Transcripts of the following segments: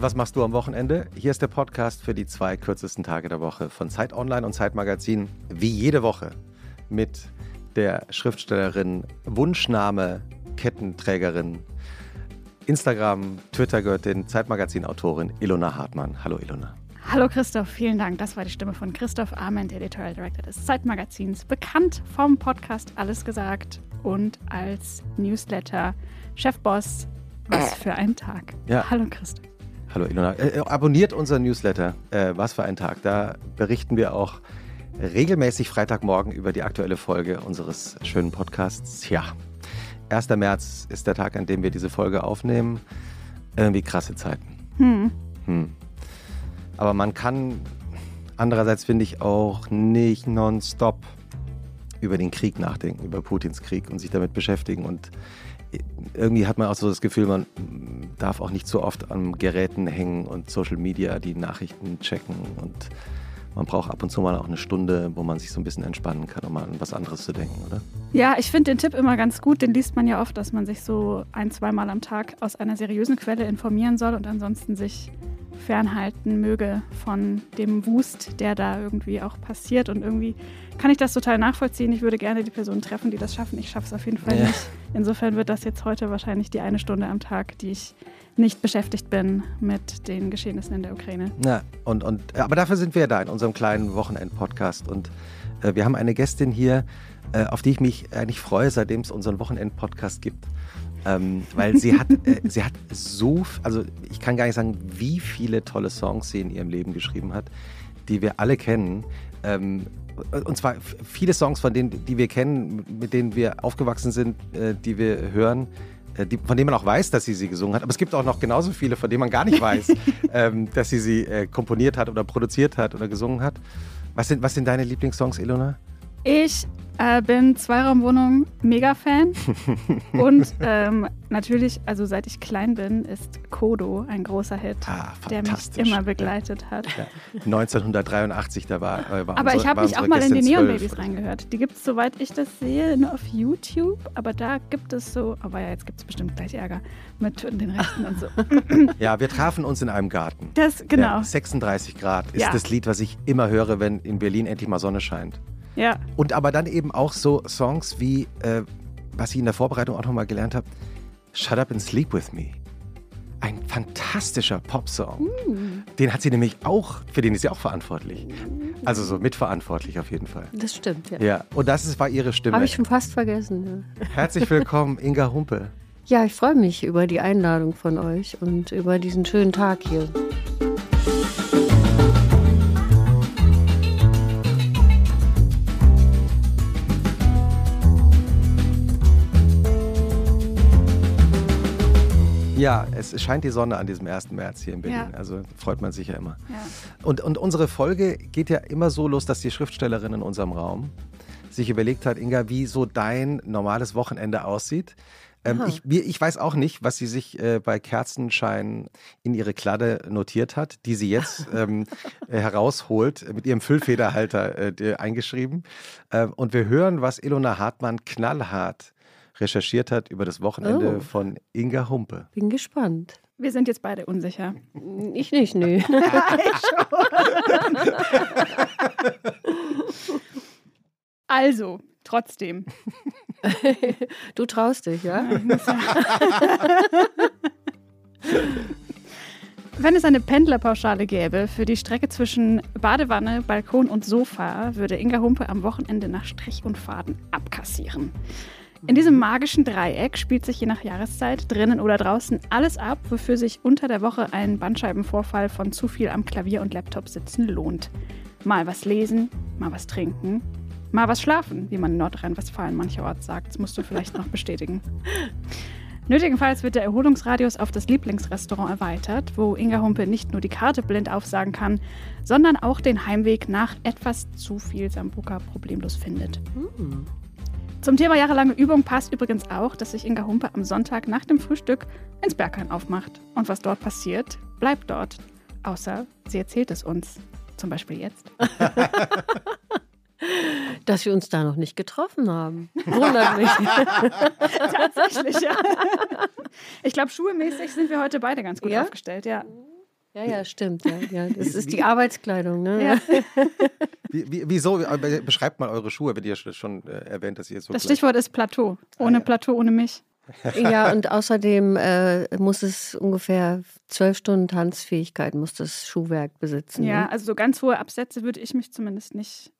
Und was machst du am Wochenende? Hier ist der Podcast für die zwei kürzesten Tage der Woche von Zeit Online und Zeit Magazin. Wie jede Woche mit der Schriftstellerin, Wunschname, Kettenträgerin, Instagram, Twitter-Göttin, Zeitmagazin-Autorin Ilona Hartmann. Hallo Ilona. Hallo Christoph, vielen Dank. Das war die Stimme von Christoph Arment, Editorial Director des Zeitmagazins, bekannt vom Podcast Alles gesagt und als Newsletter-Chefboss. Was für ein Tag. Ja. Hallo Christoph. Hallo Ilona. Äh, äh, abonniert unseren Newsletter. Äh, was für ein Tag. Da berichten wir auch regelmäßig Freitagmorgen über die aktuelle Folge unseres schönen Podcasts. Ja, 1. März ist der Tag, an dem wir diese Folge aufnehmen. Irgendwie krasse Zeiten. Hm. Hm. Aber man kann andererseits, finde ich, auch nicht nonstop über den Krieg nachdenken, über Putins Krieg und sich damit beschäftigen. Und irgendwie hat man auch so das Gefühl, man darf auch nicht so oft an Geräten hängen und Social Media die Nachrichten checken und man braucht ab und zu mal auch eine Stunde, wo man sich so ein bisschen entspannen kann, um mal an was anderes zu denken, oder? Ja, ich finde den Tipp immer ganz gut. Den liest man ja oft, dass man sich so ein, zweimal am Tag aus einer seriösen Quelle informieren soll und ansonsten sich fernhalten möge von dem Wust, der da irgendwie auch passiert. Und irgendwie kann ich das total nachvollziehen. Ich würde gerne die Personen treffen, die das schaffen. Ich schaffe es auf jeden Fall ja. nicht. Insofern wird das jetzt heute wahrscheinlich die eine Stunde am Tag, die ich nicht beschäftigt bin mit den Geschehnissen in der Ukraine. Ja, und, und, aber dafür sind wir da in unserem kleinen Wochenend-Podcast. Und äh, wir haben eine Gästin hier, äh, auf die ich mich eigentlich freue, seitdem es unseren Wochenend-Podcast gibt. Ähm, weil sie hat, äh, sie hat so, also ich kann gar nicht sagen, wie viele tolle Songs sie in ihrem Leben geschrieben hat, die wir alle kennen. Ähm, und zwar viele Songs, von denen, die wir kennen, mit denen wir aufgewachsen sind, äh, die wir hören, äh, die, von denen man auch weiß, dass sie sie gesungen hat. Aber es gibt auch noch genauso viele, von denen man gar nicht weiß, ähm, dass sie sie äh, komponiert hat oder produziert hat oder gesungen hat. Was sind, was sind deine Lieblingssongs, Ilona? Ich äh, bin Zweiraumwohnung Mega-Fan. und ähm, natürlich, also seit ich klein bin, ist Kodo ein großer Hit, ah, der mich immer begleitet hat. Ja. 1983, da war, äh, war Aber unsere, ich habe mich auch mal in die Neon Babies reingehört. Die gibt es, soweit ich das sehe, nur auf YouTube. Aber da gibt es so, aber ja, jetzt gibt es bestimmt gleich Ärger mit den Rechten und so. ja, wir trafen uns in einem Garten. Das, genau. Ja, 36 Grad ist ja. das Lied, was ich immer höre, wenn in Berlin endlich mal Sonne scheint. Ja. Und aber dann eben auch so Songs wie, äh, was ich in der Vorbereitung auch nochmal gelernt habe, Shut Up and Sleep With Me. Ein fantastischer Popsong. Mm. Den hat sie nämlich auch, für den ist sie auch verantwortlich. Also so mitverantwortlich auf jeden Fall. Das stimmt, ja. Ja, und das ist, war ihre Stimme. Habe ich schon fast vergessen. Ja. Herzlich willkommen, Inga Humpe. Ja, ich freue mich über die Einladung von euch und über diesen schönen Tag hier. Ja, es scheint die Sonne an diesem 1. März hier in Berlin. Ja. Also freut man sich ja immer. Ja. Und, und unsere Folge geht ja immer so los, dass die Schriftstellerin in unserem Raum sich überlegt hat, Inga, wie so dein normales Wochenende aussieht. Ähm, ich, ich, weiß auch nicht, was sie sich äh, bei Kerzenschein in ihre Kladde notiert hat, die sie jetzt ähm, äh, herausholt, mit ihrem Füllfederhalter äh, eingeschrieben. Ähm, und wir hören, was Ilona Hartmann knallhart recherchiert hat über das Wochenende oh. von Inga Humpe. Bin gespannt. Wir sind jetzt beide unsicher. Ich nicht, nö. ich also, trotzdem. Du traust dich, ja? Wenn es eine Pendlerpauschale gäbe für die Strecke zwischen Badewanne, Balkon und Sofa, würde Inga Humpe am Wochenende nach Strich und Faden abkassieren. In diesem magischen Dreieck spielt sich je nach Jahreszeit drinnen oder draußen alles ab, wofür sich unter der Woche ein Bandscheibenvorfall von zu viel am Klavier und Laptop sitzen lohnt. Mal was lesen, mal was trinken, mal was schlafen, wie man in Nordrhein-Westfalen mancherorts sagt. Das musst du vielleicht noch bestätigen. Nötigenfalls wird der Erholungsradius auf das Lieblingsrestaurant erweitert, wo Inga Humpe nicht nur die Karte blind aufsagen kann, sondern auch den Heimweg nach etwas zu viel Sambuka problemlos findet. Hm. Zum Thema jahrelange Übung passt übrigens auch, dass sich Inga Humpe am Sonntag nach dem Frühstück ins Bergheim aufmacht. Und was dort passiert, bleibt dort. Außer sie erzählt es uns. Zum Beispiel jetzt. Dass wir uns da noch nicht getroffen haben. Wundert mich. Tatsächlich, ja. Ich glaube, schuhemäßig sind wir heute beide ganz gut ja? aufgestellt, ja. Ja, ja, stimmt. Ja, ja. Das ist die Arbeitskleidung. Ne? Ja. Wie, wie, wieso? Beschreibt mal eure Schuhe, wenn ihr schon äh, erwähnt, dass ihr so Das Stichwort ist Plateau. Ohne ja. Plateau, ohne mich. ja, und außerdem äh, muss es ungefähr zwölf Stunden Tanzfähigkeit, muss das Schuhwerk besitzen. Ja, Ne? also so ganz hohe Absätze würde ich mich zumindest nicht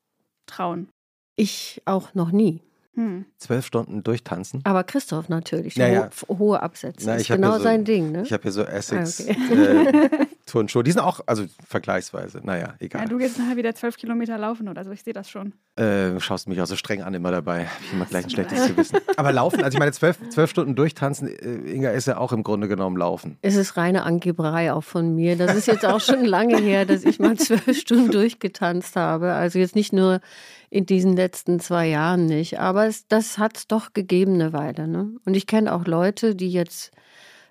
trauen. Ich auch noch nie. Hm. zwölf Stunden durchtanzen. Aber Christoph natürlich. Ja, ja. Ho hohe Absätze. Na, ist genau ja so- sein Ding, ne? Ich habe hier so Essex Ah, äh, Turnschuhe. Die sind auch, also vergleichsweise, naja, Ja, egal. du gehst nachher wieder zwölf Kilometer laufen oder so. Ich sehe das schon. äh, schaust mich auch so streng an immer dabei. Hab ich immer gleich ein schlechtes Gewissen. Aber laufen, also ich meine, zwölf, zwölf Stunden durchtanzen, äh, Inga ist ja auch im Grunde genommen laufen. Es ist reine Angeberei auch von mir. Das ist jetzt auch schon lange her, dass ich mal zwölf Stunden durchgetanzt habe. Also jetzt nicht nur in diesen letzten zwei Jahren nicht. Aber es, das hat es doch gegeben eine Weile. Ne? Und ich kenne auch Leute, die jetzt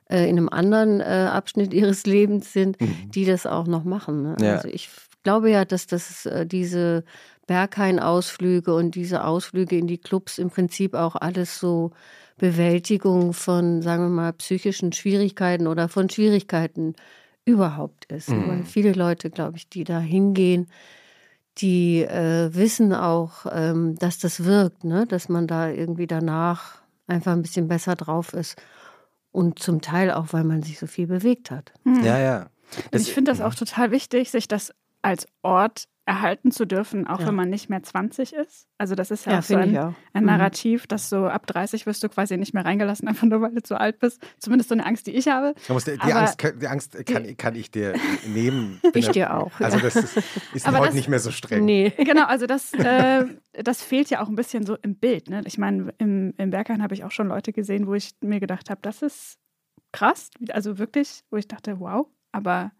äh, in einem anderen äh, Abschnitt ihres Lebens sind, die das auch noch machen. Ne? Ja. Also ich glaube ja, dass das äh, diese Berghain-Ausflüge und diese Ausflüge in die Clubs im Prinzip auch alles so Bewältigung von, sagen wir mal, psychischen Schwierigkeiten oder von Schwierigkeiten überhaupt ist. Mhm. Weil viele Leute, glaube ich, die da hingehen, die äh, wissen auch, ähm, dass das wirkt, ne? dass man da irgendwie danach einfach ein bisschen besser drauf ist. Und zum Teil auch, weil man sich so viel bewegt hat. Hm. Ja, ja. Und ich finde das auch total wichtig, sich das als Ort erhalten zu dürfen, auch Ja. wenn man nicht mehr 20 ist. Also das ist ja, Ja, auch so ein, auch. ein Mhm. Narrativ, dass so ab 30 wirst du quasi nicht mehr reingelassen, einfach nur weil du zu alt bist. Zumindest so eine Angst, die ich habe. Die, Aber- Angst, kann- die Angst kann, kann ich dir nehmen. Ich ja- dir auch. Also ja. das ist, ist heute das- nicht mehr so streng. nee. Genau, also das, äh, das fehlt ja auch ein bisschen so im Bild. Ne? Ich meine, im, im Berghain habe ich auch schon Leute gesehen, wo ich mir gedacht habe, das ist krass. Also wirklich, wo ich dachte, wow, aber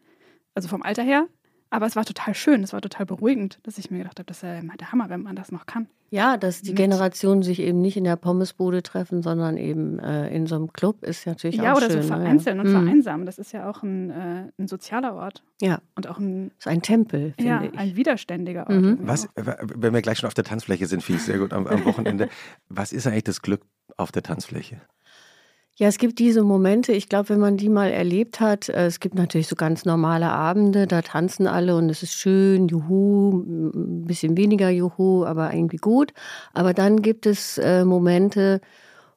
also vom Alter her. Aber es war total schön, es war total beruhigend, dass ich mir gedacht habe, das ist ja immer der Hammer, wenn man das noch kann. Ja, dass die Generationen sich eben nicht in der Pommesbude treffen, sondern eben äh, in so einem Club ist natürlich ja, auch oder schön. so ne? vereinzeln und Mhm. vereinsamen. Das ist ja auch ein, äh, ein sozialer Ort Ja, und auch ein, ist ein Tempel, finde ja, ich. ein widerständiger Ort. Mhm. Was, auch. wenn wir gleich schon auf der Tanzfläche sind, finde ich sehr gut am, am Wochenende. Was ist eigentlich das Glück auf der Tanzfläche? Ja, es gibt diese Momente, ich glaube, wenn man die mal erlebt hat, äh, es gibt natürlich so ganz normale Abende, da tanzen alle und es ist schön, juhu, ein bisschen weniger juhu, aber irgendwie gut. Aber dann gibt es äh, Momente,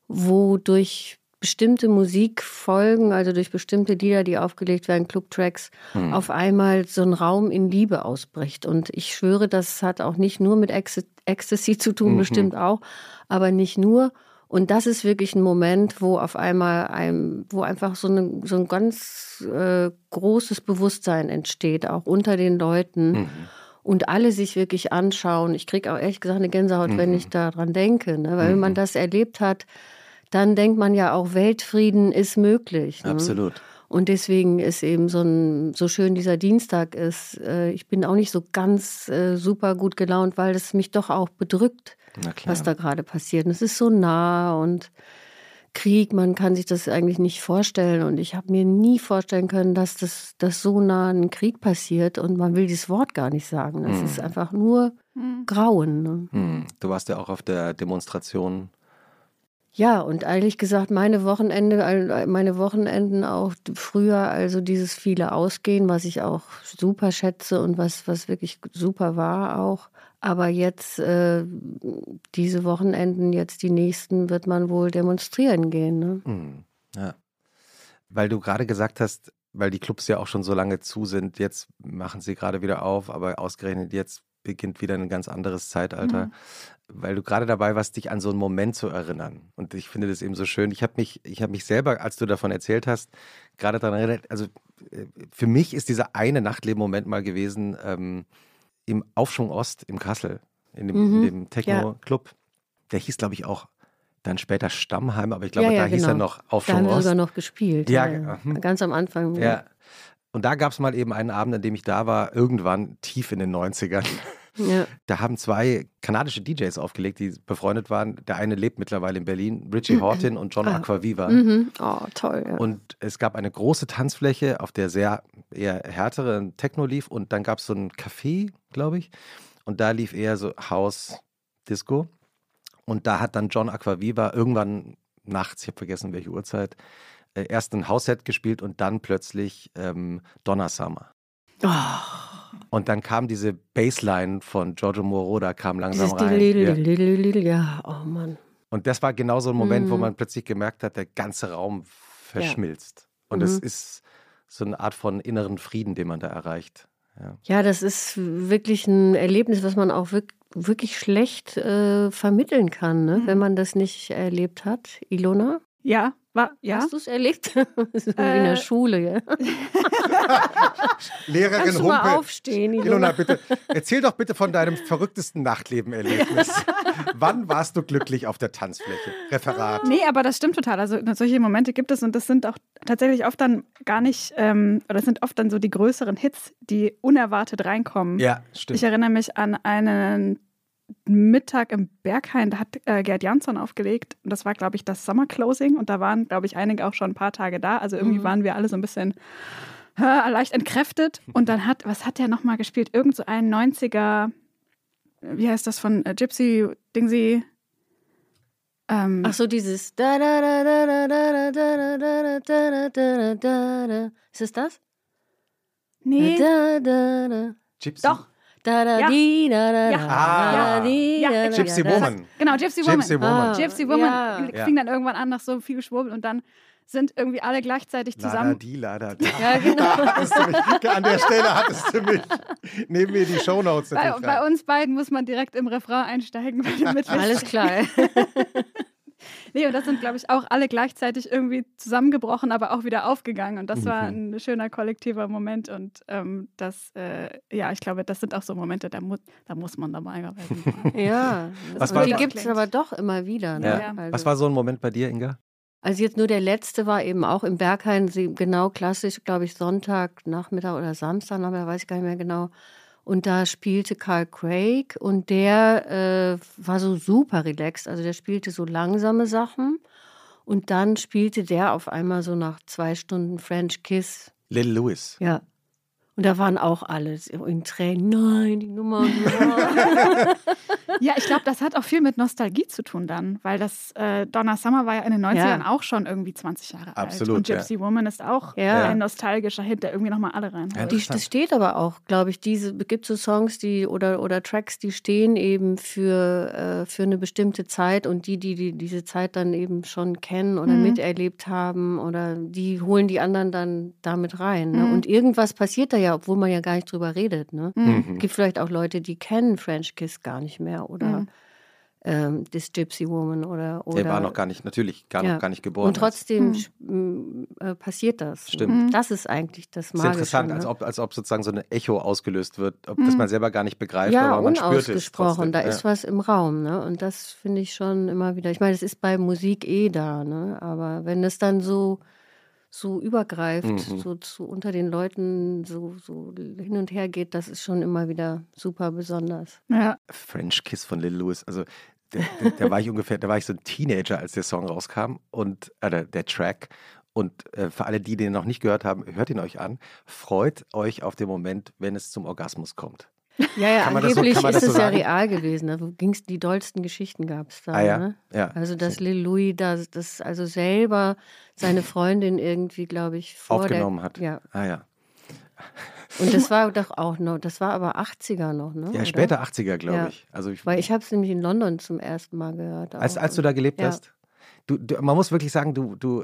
wo durch bestimmte Musikfolgen, also durch bestimmte Lieder, die aufgelegt werden, Clubtracks, Hm. auf einmal so ein Raum in Liebe ausbricht. Und ich schwöre, das hat auch nicht nur mit Ecstasy zu tun, Mhm. bestimmt auch, aber nicht nur. Und das ist wirklich ein Moment, wo auf einmal ein, wo einfach so, eine, so ein ganz äh, großes Bewusstsein entsteht, auch unter den Leuten. Mhm. Und alle sich wirklich anschauen. Ich kriege auch ehrlich gesagt eine Gänsehaut, wenn Mhm. ich daran denke. Ne? Weil wenn Mhm. man das erlebt hat, dann denkt man ja auch, Weltfrieden ist möglich. Ne? Absolut. Und deswegen ist eben so, ein, so schön dieser Dienstag ist. Äh, ich bin auch nicht so ganz äh, super gut gelaunt, weil es mich doch auch bedrückt. Was da gerade passiert. Und es ist so nah und Krieg, man kann sich das eigentlich nicht vorstellen. Und ich habe mir nie vorstellen können, dass das dass so nah ein Krieg passiert. Und man will dieses Wort gar nicht sagen. Das Mhm. ist einfach nur Mhm. Grauen. Ne? Hm. Du warst ja auch auf der Demonstration. Ja, und ehrlich gesagt, meine Wochenende, meine Wochenenden auch früher, also dieses viele Ausgehen, was ich auch super schätze und was, was wirklich super war auch. Aber jetzt, äh, diese Wochenenden, jetzt die nächsten, wird man wohl demonstrieren gehen. Ne? Hm. Ja. Weil du gerade gesagt hast, weil die Clubs ja auch schon so lange zu sind, jetzt machen sie gerade wieder auf, aber ausgerechnet jetzt beginnt wieder ein ganz anderes Zeitalter. Mhm. Weil du gerade dabei warst, dich an so einen Moment zu erinnern. Und ich finde das eben so schön. Ich habe mich, ich habe mich selber, als du davon erzählt hast, gerade daran erinnert, also äh, für mich ist dieser eine Nachtleben-Moment mal gewesen ähm, im Aufschwung Ost im Kassel, in dem, Mhm. dem Techno-Club. Der hieß, glaube ich, auch dann später Stammheim, aber ich glaube, Ja, ja, da hieß er genau. noch Da Aufschwung haben wir Ost. sogar noch gespielt. Ja, ja. mhm. Ganz am Anfang. Ja. Und da gab es mal eben einen Abend, an dem ich da war, irgendwann tief in den 90ern. ja. Da haben zwei kanadische DJs aufgelegt, die befreundet waren. Der eine lebt mittlerweile in Berlin, Richie Horton und John Ah. Aquaviva. Mhm. Oh, toll. Ja. Und es gab eine große Tanzfläche, auf der sehr eher härtere Techno lief. Und dann gab es so ein Café, glaube ich. Und da lief eher so House Disco. Und da hat dann John Aquaviva irgendwann nachts, ich habe vergessen welche Uhrzeit, äh, erst ein House-Set gespielt und dann plötzlich ähm, Donna Summer. Oh, Und dann kam diese Bassline von Giorgio Moroder kam langsam dieses rein. Ja. Ja, oh Mann. Und das war genau so ein Moment, wo Mhm. man plötzlich gemerkt hat, der ganze Raum verschmilzt. Und es Mhm. ist so eine Art von inneren Frieden, den man da erreicht. Ja. Ja, das ist wirklich ein Erlebnis, was man auch wirk wirklich schlecht äh, vermitteln kann, ne? Mhm. wenn man das nicht erlebt hat. Ilona, Ja, war, ja. hast du es erlebt? wie in der Äh, Schule, ja. Lehrerin Kannst du mal aufstehen, Ilona, Ilona? bitte, erzähl doch bitte von deinem verrücktesten Nachtleben-Erlebnis. Wann warst du glücklich auf der Tanzfläche? Referat. Nee, aber das stimmt total. Also solche Momente gibt es und das sind auch tatsächlich oft dann gar nicht, ähm, oder das sind oft dann so die größeren Hits, die unerwartet reinkommen. Ja, stimmt. Ich erinnere mich an einen Mittag im Berghain, da hat äh, Gerd Jansson aufgelegt. Und das war, glaube ich, das Sommerclosing. Und da waren, glaube ich, einige auch schon ein paar Tage da. Also irgendwie mhm. waren wir alle so ein bisschen äh, leicht entkräftet. Und dann hat, was hat der nochmal gespielt? Irgend so ein 90er, wie heißt das von äh, Gypsy, Dingsy? Ähm, Ach so, dieses. Ist es das? Nee. Gypsy. Doch. Da da Ja. di da da Ja. da Ah. da di Ja, da da Gypsy da. Woman. genau, Gypsy Woman. Gypsy Woman. Ah. Gypsy Woman Ja. Fing dann irgendwann an nach so viel Schwurbel und dann sind irgendwie alle gleichzeitig Lada zusammen. die, lada da. Ja, genau. An der Stelle hattest du mich neben mir die Shownotes Bei, bei uns beiden muss man direkt im Refrain einsteigen, wir Alles klar. Nee, und das sind, glaube ich, auch alle gleichzeitig irgendwie zusammengebrochen, aber auch wieder aufgegangen. Und das war Mhm. ein schöner kollektiver Moment. Und ähm, das, äh, ja, ich glaube, das sind auch so Momente, da, mu da muss man dabei sein. Ja, Was war- die gibt es aber doch immer wieder. Ne? Ja. Also, Was war so ein Moment bei dir, Inga? also jetzt nur der letzte war eben auch im Berghain, sie- genau klassisch, glaube ich, Sonntag, Nachmittag oder Samstag, Nachmittag, weiß ich gar nicht mehr genau. Und da spielte Carl Craig und der äh, war so super relaxed. Also der spielte so langsame Sachen. Und dann spielte der auf einmal so nach zwei Stunden French Kiss. Lil Lewis. Ja. Und da waren auch alle in Tränen. Nein, die Nummer. ja, ich glaube, das hat auch viel mit Nostalgie zu tun dann, weil das äh, Donna Summer war ja in den 90ern Ja. auch schon irgendwie 20 Jahre Absolut, alt. Und Gypsy Woman ist auch Ja. ein nostalgischer Hit, der irgendwie nochmal alle rein. Ja, Die, das steht aber auch, glaube ich, diese gibt so Songs, die oder oder Tracks, die stehen eben für äh, für eine bestimmte Zeit und die, die, die diese Zeit dann eben schon kennen oder Mhm. miterlebt haben oder die holen die anderen dann damit rein. Ne? Mhm. Und irgendwas passiert da ja, obwohl man ja gar nicht drüber redet. Ne? Mhm. Es gibt vielleicht auch Leute, die kennen French Kiss gar nicht mehr oder Mhm. ähm, This Gypsy Woman oder oder Der war noch gar nicht, natürlich gar, Ja. noch gar nicht geboren. und trotzdem Mhm. äh, passiert das. Stimmt. Mhm. Das ist eigentlich das Das ist Magische. interessant, ne? als ob, als ob sozusagen so ein Echo ausgelöst wird, ob das Mhm. man selber gar nicht begreift, ja, aber man spürt es unausgesprochen. trotzdem. Da ja. ist was im Raum, ne? Und das finde ich schon immer wieder. Ich meine, es ist bei Musik eh da, ne? Aber wenn es dann so so übergreift, Mhm. so zu unter den Leuten so, so hin und her geht, das ist schon immer wieder super besonders. Ja. French Kiss von Lil Lewis. Also der, der, der war ich ungefähr, da war ich so ein Teenager, als der Song rauskam und äh, der, der Track. Und äh, für alle, die den noch nicht gehört haben, hört ihn euch an. Freut euch auf den Moment, wenn es zum Orgasmus kommt. Ja, ja, so- angeblich man ist das es so ja sagen? real gewesen. Da ging's, die dollsten Geschichten gab es da. Ah ja, Ne? ja. Also, dass Lil Louis da das also selber seine Freundin irgendwie, glaube ich, Aufgenommen der, hat. Ja. Ah ja. Und das war doch auch noch, das war aber 80er noch, ne? Ja, oder? später 80er, glaube Ja. ich. Also ich, Weil ich habe es nämlich in London zum ersten Mal gehört. als, als du da gelebt hast. Du, du, man muss wirklich sagen, du, du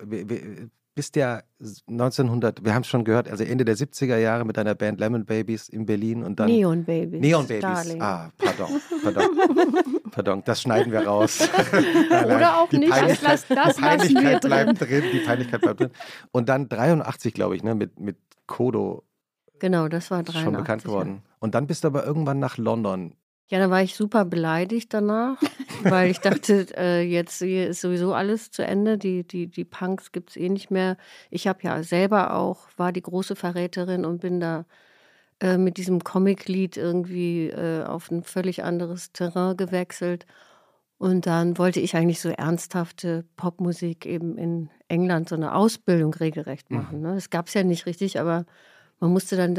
bist ja 1900, wir haben es schon gehört, also Ende der 70er Jahre mit deiner Band Lemon Babies in Berlin und dann Neon Babies. Neon Babies. Darling. Ah, pardon, pardon. pardon, das schneiden wir raus. Oder auch die nicht. Das lass- das die Peinlichkeit drin. bleibt drin. Die Peinlichkeit bleibt drin. Und dann 83, glaube ich, ne, mit, mit Kodo Genau, das war 83. schon bekannt geworden. Und dann bist du aber irgendwann nach London. Ja, da war ich super beleidigt danach, weil ich dachte, äh, jetzt ist sowieso alles zu Ende. Die, die, die Punks gibt es eh nicht mehr. Ich habe ja selber auch, war die große Verräterin und bin da äh, mit diesem Comic-Lied irgendwie äh, auf ein völlig anderes Terrain gewechselt. Und dann wollte ich eigentlich so ernsthafte Popmusik eben in England so eine Ausbildung regelrecht machen. Ne? Das gab es ja nicht richtig, aber man musste dann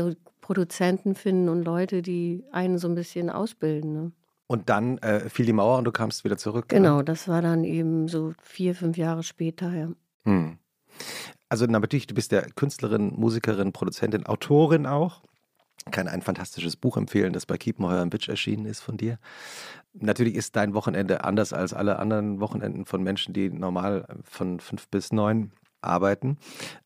Produzenten finden und Leute, die einen so ein bisschen ausbilden. Ne? Und dann äh, fiel die Mauer und du kamst wieder zurück. Genau, das war dann eben so vier, fünf Jahre später. Ja. Hm. also natürlich, du bist ja Künstlerin, Musikerin, Produzentin, Autorin auch. Kann ein fantastisches Buch empfehlen, das bei Kiepenheuer im Bitch erschienen ist von dir. Natürlich ist dein Wochenende anders als alle anderen Wochenenden von Menschen, die normal von fünf bis neun arbeiten,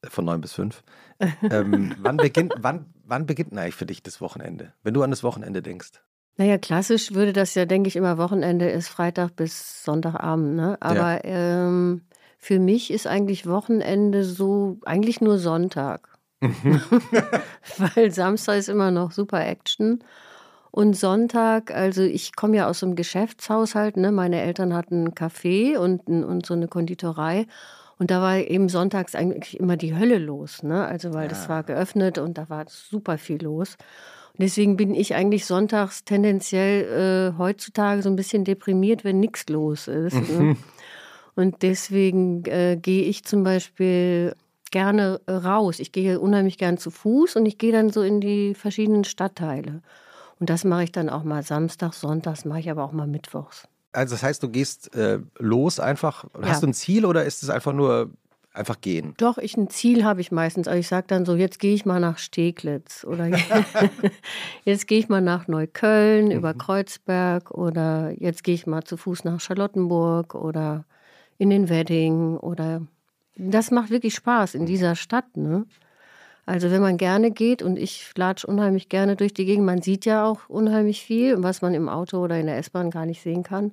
äh, von neun bis fünf. ähm, wann, beginnt, wann, wann beginnt eigentlich für dich das Wochenende, wenn du an das Wochenende denkst? Naja, klassisch würde das ja, denke ich, immer Wochenende ist Freitag bis Sonntagabend. Ne? Aber ja. ähm, für mich ist eigentlich Wochenende so, eigentlich nur Sonntag. Mhm. Weil Samstag ist immer noch super Action. Und Sonntag, also ich komme ja aus einem Geschäftshaushalt, ne? meine Eltern hatten ein Café und, und so eine Konditorei. Und da war eben sonntags eigentlich immer die Hölle los, ne? Also weil ja. das war geöffnet und da war super viel los. Und deswegen bin ich eigentlich sonntags tendenziell äh, heutzutage so ein bisschen deprimiert, wenn nichts los ist. Ne? Und deswegen äh, gehe ich zum Beispiel gerne raus. Ich gehe unheimlich gern zu Fuß und ich gehe dann so in die verschiedenen Stadtteile. Und das mache ich dann auch mal Samstag, Sonntags, mache ich aber auch mal Mittwochs. Also das heißt, du gehst äh, los einfach. Ja. Hast du ein Ziel oder ist es einfach nur einfach gehen? Doch, ich ein Ziel habe ich meistens. Also ich sage dann so, jetzt gehe ich mal nach Steglitz oder jetzt gehe ich mal nach Neukölln mhm. über Kreuzberg oder jetzt gehe ich mal zu Fuß nach Charlottenburg oder in den Wedding oder das macht wirklich Spaß in dieser Stadt, ne? Also wenn man gerne geht und ich latsch unheimlich gerne durch die Gegend, man sieht ja auch unheimlich viel, was man im Auto oder in der S-Bahn gar nicht sehen kann.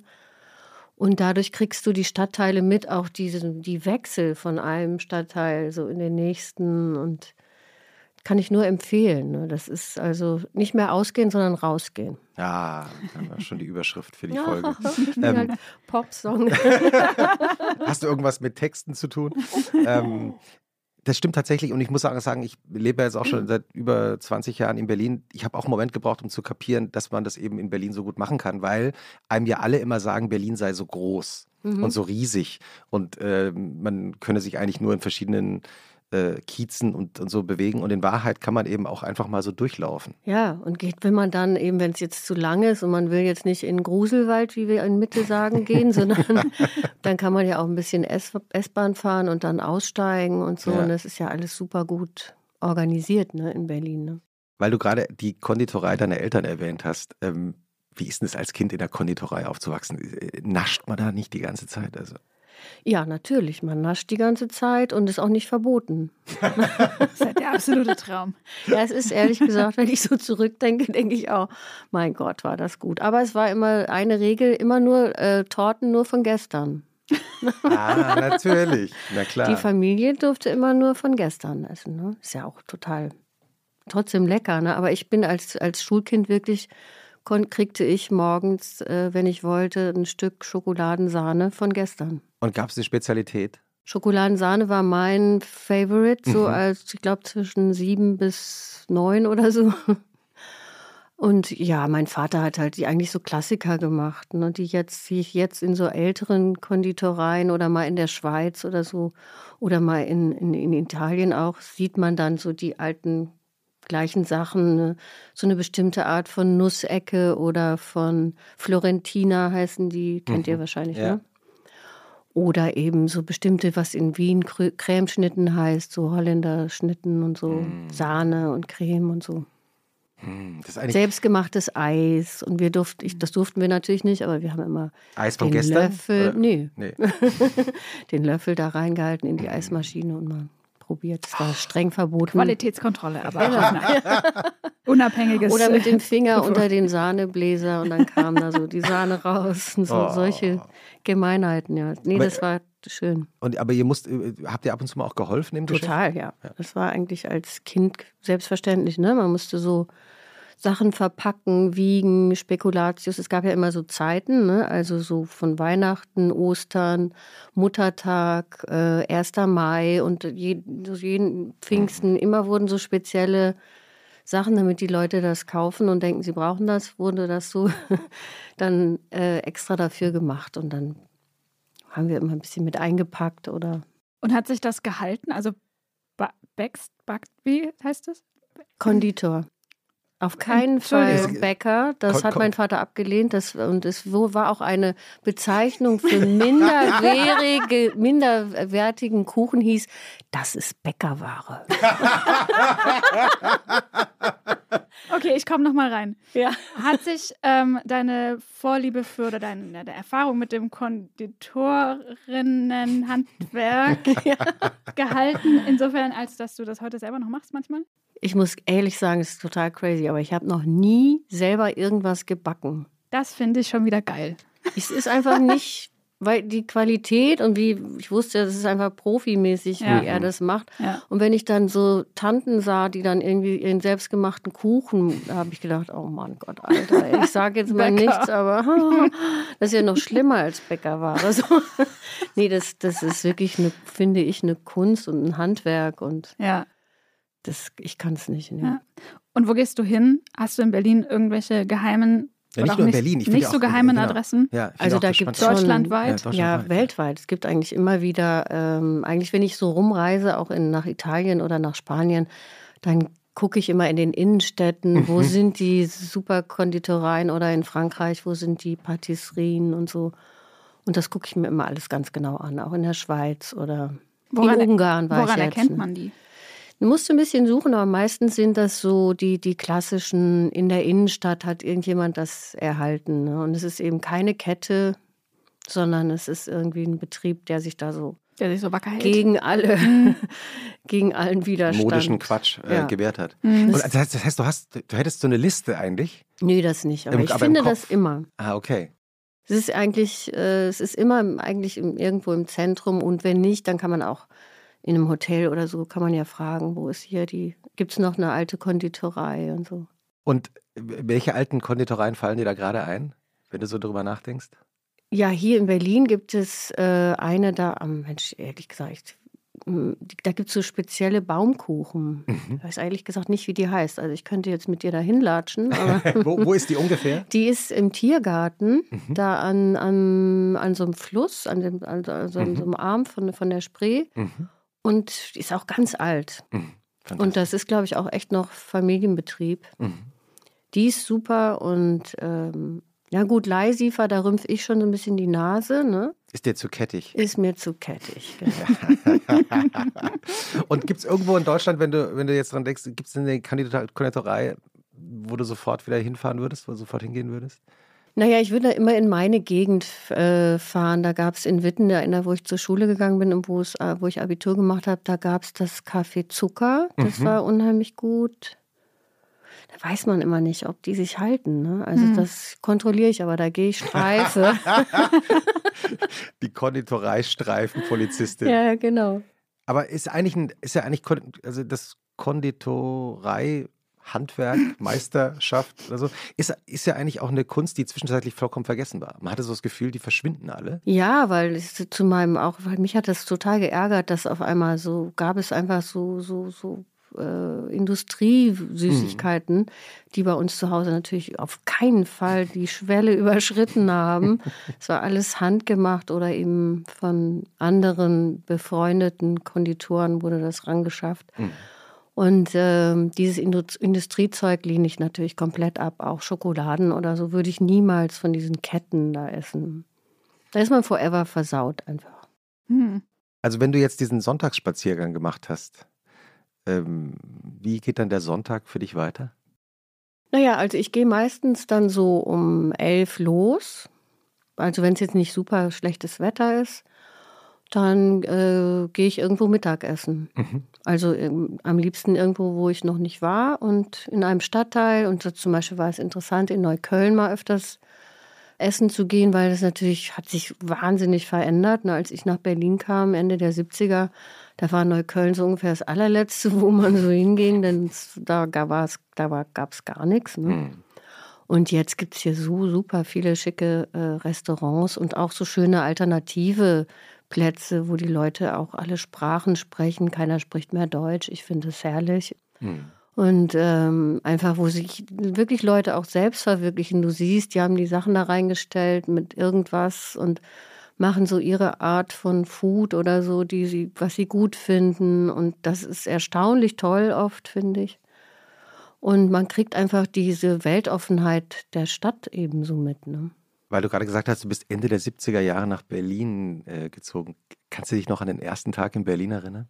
Und dadurch kriegst du die Stadtteile mit, auch diese, die Wechsel von einem Stadtteil so in den nächsten und kann ich nur empfehlen. Ne? Das ist also nicht mehr ausgehen, sondern rausgehen. Ja, das war schon die Überschrift für die Folge. ähm, Popsong. Hast du irgendwas mit Texten zu tun? Ähm, das stimmt tatsächlich und ich muss sagen, ich lebe jetzt auch schon seit über 20 Jahren in Berlin. Ich habe auch einen Moment gebraucht, um zu kapieren, dass man das eben in Berlin so gut machen kann, weil einem ja alle immer sagen, Berlin sei so groß mhm. und so riesig und äh, man könne sich eigentlich nur in verschiedenen äh, Kiezen und, und so bewegen. Und in Wahrheit kann man eben auch einfach mal so durchlaufen. Ja, und geht, wenn man dann eben, wenn es jetzt zu lang ist und man will jetzt nicht in Gruselwald, wie wir in Mitte sagen, gehen, sondern dann kann man ja auch ein bisschen S-Bahn fahren und dann aussteigen und so. Ja. Und das ist ja alles super gut organisiert ne, in Berlin. Ne? Weil du gerade die Konditorei deiner Eltern erwähnt hast. Ähm, wie ist denn es als Kind in der Konditorei aufzuwachsen? Äh, nascht man da nicht die ganze Zeit? Also? Ja, natürlich. Man nascht die ganze Zeit und ist auch nicht verboten. das ist halt der absolute Traum. Ja, es ist ehrlich gesagt, wenn ich so zurückdenke, denke ich auch, mein Gott, war das gut. Aber es war immer eine Regel, immer nur äh, Torten nur von gestern. ah, natürlich. Na klar. Die Familie durfte immer nur von gestern essen. Ne? Ist ja auch total, trotzdem lecker. Ne? Aber ich bin als, als Schulkind wirklich kriegte ich morgens, äh, wenn ich wollte, ein Stück Schokoladensahne von gestern. Und gab es die Spezialität? Schokoladensahne war mein Favorite, so mhm. als, ich glaube, zwischen sieben bis neun oder so. Und ja, mein Vater hat halt die eigentlich so Klassiker gemacht, ne, die jetzt, die ich jetzt in so älteren Konditoreien oder mal in der Schweiz oder so oder mal in, in, in Italien auch, sieht man dann so die alten gleichen Sachen, ne? so eine bestimmte Art von Nussecke oder von Florentina heißen die, kennt mhm. ihr wahrscheinlich, ja. ne? Oder eben so bestimmte, was in Wien Cremeschnitten heißt, so Holländerschnitten und so mm. Sahne und Creme und so. Mm, Selbstgemachtes Eis. Und wir durften, ich, das durften wir natürlich nicht, aber wir haben immer Eis von den gestern? Löffel, nee. nee. den Löffel da reingehalten in die mm. Eismaschine und mal probiert. Das war streng verboten. Qualitätskontrolle, aber ja. unabhängiges. Oder mit dem Finger unter den Sahnebläser und dann kam da so die Sahne raus und so oh. solche Gemeinheiten. Ja, nee, aber, das war schön. Und aber ihr musst, äh, habt ihr ab und zu mal auch geholfen im Total, Geschäft? ja. ja. Das war eigentlich als Kind selbstverständlich. Ne, man musste so Sachen verpacken, wiegen, Spekulatius. Es gab ja immer so Zeiten, ne? also so von Weihnachten, Ostern, Muttertag, äh, 1. Mai und jeden, jeden Pfingsten. Immer wurden so spezielle Sachen, damit die Leute das kaufen und denken, sie brauchen das, wurde das so dann äh, extra dafür gemacht. Und dann haben wir immer ein bisschen mit eingepackt oder. Und hat sich das gehalten? Also Bext, backt, wie heißt das? Konditor. Auf keinen Fall Bäcker. Das komm, hat mein Vater abgelehnt. Das, und es war auch eine Bezeichnung für minderwertige, minderwertigen Kuchen hieß, das ist Bäckerware. okay, ich komme noch mal rein. Ja. Hat sich ähm, deine Vorliebe für oder deine, deine Erfahrung mit dem Konditorinnenhandwerk ja. gehalten, insofern, als dass du das heute selber noch machst manchmal? Ich muss ehrlich sagen, es ist total crazy, aber ich habe noch nie selber irgendwas gebacken. Das finde ich schon wieder geil. Es ist einfach nicht, weil die Qualität und wie ich wusste, das ist einfach profimäßig, ja. wie er das macht. Ja. Und wenn ich dann so Tanten sah, die dann irgendwie ihren selbstgemachten Kuchen, da habe ich gedacht, oh mein Gott, Alter, ich sage jetzt mal nichts, aber das ist ja noch schlimmer als Bäckerware. So. nee, das, das ist wirklich, eine, finde ich, eine Kunst und ein Handwerk und ja. Das, ich kann es nicht. Nee. Ja. Und wo gehst du hin? Hast du in Berlin irgendwelche geheimen ja, nicht nur in Berlin. Ich nicht so geheimen genau. Adressen. Ja, also da gibt es deutschlandweit. Ja, ja, weltweit. Es gibt eigentlich immer wieder, ähm, eigentlich wenn ich so rumreise, auch in, nach Italien oder nach Spanien, dann gucke ich immer in den Innenstädten, wo mhm. sind die super Konditoreien oder in Frankreich, wo sind die Patisserien und so. Und das gucke ich mir immer alles ganz genau an, auch in der Schweiz oder woran, in Ungarn war woran ich jetzt. erkennt man die? Du musst ein bisschen suchen, aber meistens sind das so die, die klassischen, in der Innenstadt hat irgendjemand das erhalten. Ne? Und es ist eben keine Kette, sondern es ist irgendwie ein Betrieb, der sich da so der sich so wacker hält. Gegen alle, mhm. gegen allen Widerstand. Modischen Quatsch äh, ja. gewährt hat. Mhm. Und das heißt, du, hast, du hättest so eine Liste eigentlich? Nee, das nicht. Aber Im, ich aber finde das immer. Ah, okay. Es ist eigentlich, äh, es ist immer eigentlich im, irgendwo im Zentrum und wenn nicht, dann kann man auch in einem Hotel oder so kann man ja fragen, wo ist hier die, gibt es noch eine alte Konditorei und so. Und welche alten Konditoreien fallen dir da gerade ein, wenn du so drüber nachdenkst? Ja, hier in Berlin gibt es äh, eine da, oh Mensch, ehrlich gesagt, da gibt es so spezielle Baumkuchen. Mhm. Ich weiß ehrlich gesagt nicht, wie die heißt. Also ich könnte jetzt mit dir da hinlatschen. wo, wo, ist die ungefähr? Die ist im Tiergarten, mhm. da an, an, an so einem Fluss, an, dem, also, also mhm. an so einem Arm von, von der Spree. Und die ist auch ganz alt. Mhm, und das ist, glaube ich, auch echt noch Familienbetrieb. Mhm. Die ist super und ähm, ja gut, Leisiefer, da rümpfe ich schon so ein bisschen die Nase. Ne? Ist dir zu kettig? Ist mir zu kettig, genau. und gibt es irgendwo in Deutschland, wenn du, wenn du jetzt dran denkst, gibt es eine Konditorei, wo du sofort wieder hinfahren würdest, wo du sofort hingehen würdest? Naja, ich würde immer in meine Gegend äh, fahren. Da gab es in Witten, da, wo ich zur Schule gegangen bin und äh, wo ich Abitur gemacht habe, da gab es das Café Zucker. Das mhm. war unheimlich gut. Da weiß man immer nicht, ob die sich halten. Ne? Also mhm. das kontrolliere ich, aber da gehe ich Streife. die Konditorei-Streifen-Polizistin. Ja, genau. Aber ist eigentlich ein, ist ja eigentlich, also das Konditorei Handwerk, Meisterschaft oder so, ist, ist ja eigentlich auch eine Kunst, die zwischenzeitlich vollkommen vergessen war. Man hatte so das Gefühl, die verschwinden alle. Ja, weil es zu meinem auch, weil mich hat das total geärgert, dass auf einmal so gab es einfach so, so, so äh, Industriesüßigkeiten, mhm. die bei uns zu Hause natürlich auf keinen Fall die Schwelle überschritten haben. es war alles handgemacht oder eben von anderen befreundeten Konditoren wurde das rangeschafft. Mhm. Und ähm, dieses Industriezeug lehne ich natürlich komplett ab. Auch Schokoladen oder so würde ich niemals von diesen Ketten da essen. Da ist man forever versaut einfach. Hm. Also wenn du jetzt diesen Sonntagsspaziergang gemacht hast, ähm, wie geht dann der Sonntag für dich weiter? Naja, also ich gehe meistens dann so um elf los. Also wenn es jetzt nicht super schlechtes Wetter ist dann äh, gehe ich irgendwo Mittagessen. Mhm. Also ähm, am liebsten irgendwo, wo ich noch nicht war und in einem Stadtteil. Und so zum Beispiel war es interessant, in Neukölln mal öfters essen zu gehen, weil das natürlich hat sich wahnsinnig verändert. Ne, als ich nach Berlin kam, Ende der 70er, da war Neukölln so ungefähr das allerletzte, wo man so hinging, denn da gab es da gar nichts. Ne? Mhm. Und jetzt gibt es hier so super viele schicke äh, Restaurants und auch so schöne alternative Plätze, wo die Leute auch alle Sprachen sprechen. Keiner spricht mehr Deutsch. Ich finde es herrlich. Mhm. Und ähm, einfach, wo sich wirklich Leute auch selbst verwirklichen. Du siehst, die haben die Sachen da reingestellt mit irgendwas und machen so ihre Art von Food oder so, die sie, was sie gut finden. Und das ist erstaunlich toll oft, finde ich. Und man kriegt einfach diese Weltoffenheit der Stadt ebenso mit. Ne? Weil du gerade gesagt hast, du bist Ende der 70er Jahre nach Berlin äh, gezogen. Kannst du dich noch an den ersten Tag in Berlin erinnern?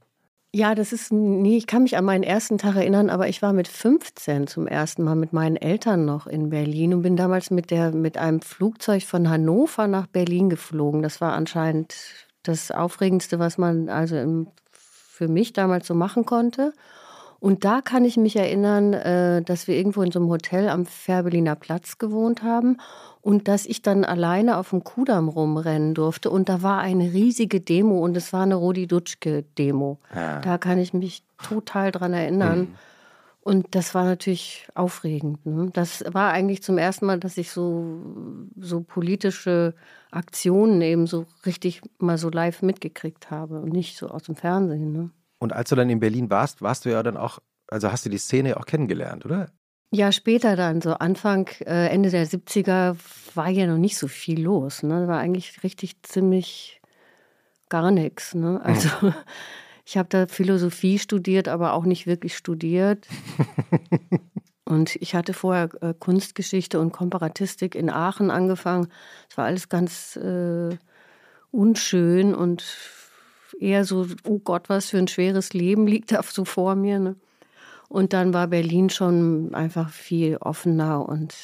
Ja, das ist, nee, ich kann mich an meinen ersten Tag erinnern, aber ich war mit 15 zum ersten Mal mit meinen Eltern noch in Berlin und bin damals mit, der, mit einem Flugzeug von Hannover nach Berlin geflogen. Das war anscheinend das Aufregendste, was man also im, für mich damals so machen konnte. Und da kann ich mich erinnern, äh, dass wir irgendwo in so einem Hotel am Fährberliner Platz gewohnt haben und dass ich dann alleine auf dem Kudamm rumrennen durfte. Und da war eine riesige Demo und es war eine Rodi Dutschke-Demo. Ja. Da kann ich mich total dran erinnern. Mhm. Und das war natürlich aufregend. Ne? Das war eigentlich zum ersten Mal, dass ich so, so politische Aktionen eben so richtig mal so live mitgekriegt habe und nicht so aus dem Fernsehen. Ne? Und als du dann in Berlin warst, warst du ja dann auch, also hast du die Szene auch kennengelernt, oder? Ja, später dann, so Anfang, äh, Ende der 70er war ja noch nicht so viel los. Ne? War eigentlich richtig ziemlich gar nichts. Ne? Also mhm. ich habe da Philosophie studiert, aber auch nicht wirklich studiert. und ich hatte vorher äh, Kunstgeschichte und Komparatistik in Aachen angefangen. Es war alles ganz äh, unschön und eher so, oh Gott, was für ein schweres Leben liegt da so vor mir. Ne? Und dann war Berlin schon einfach viel offener und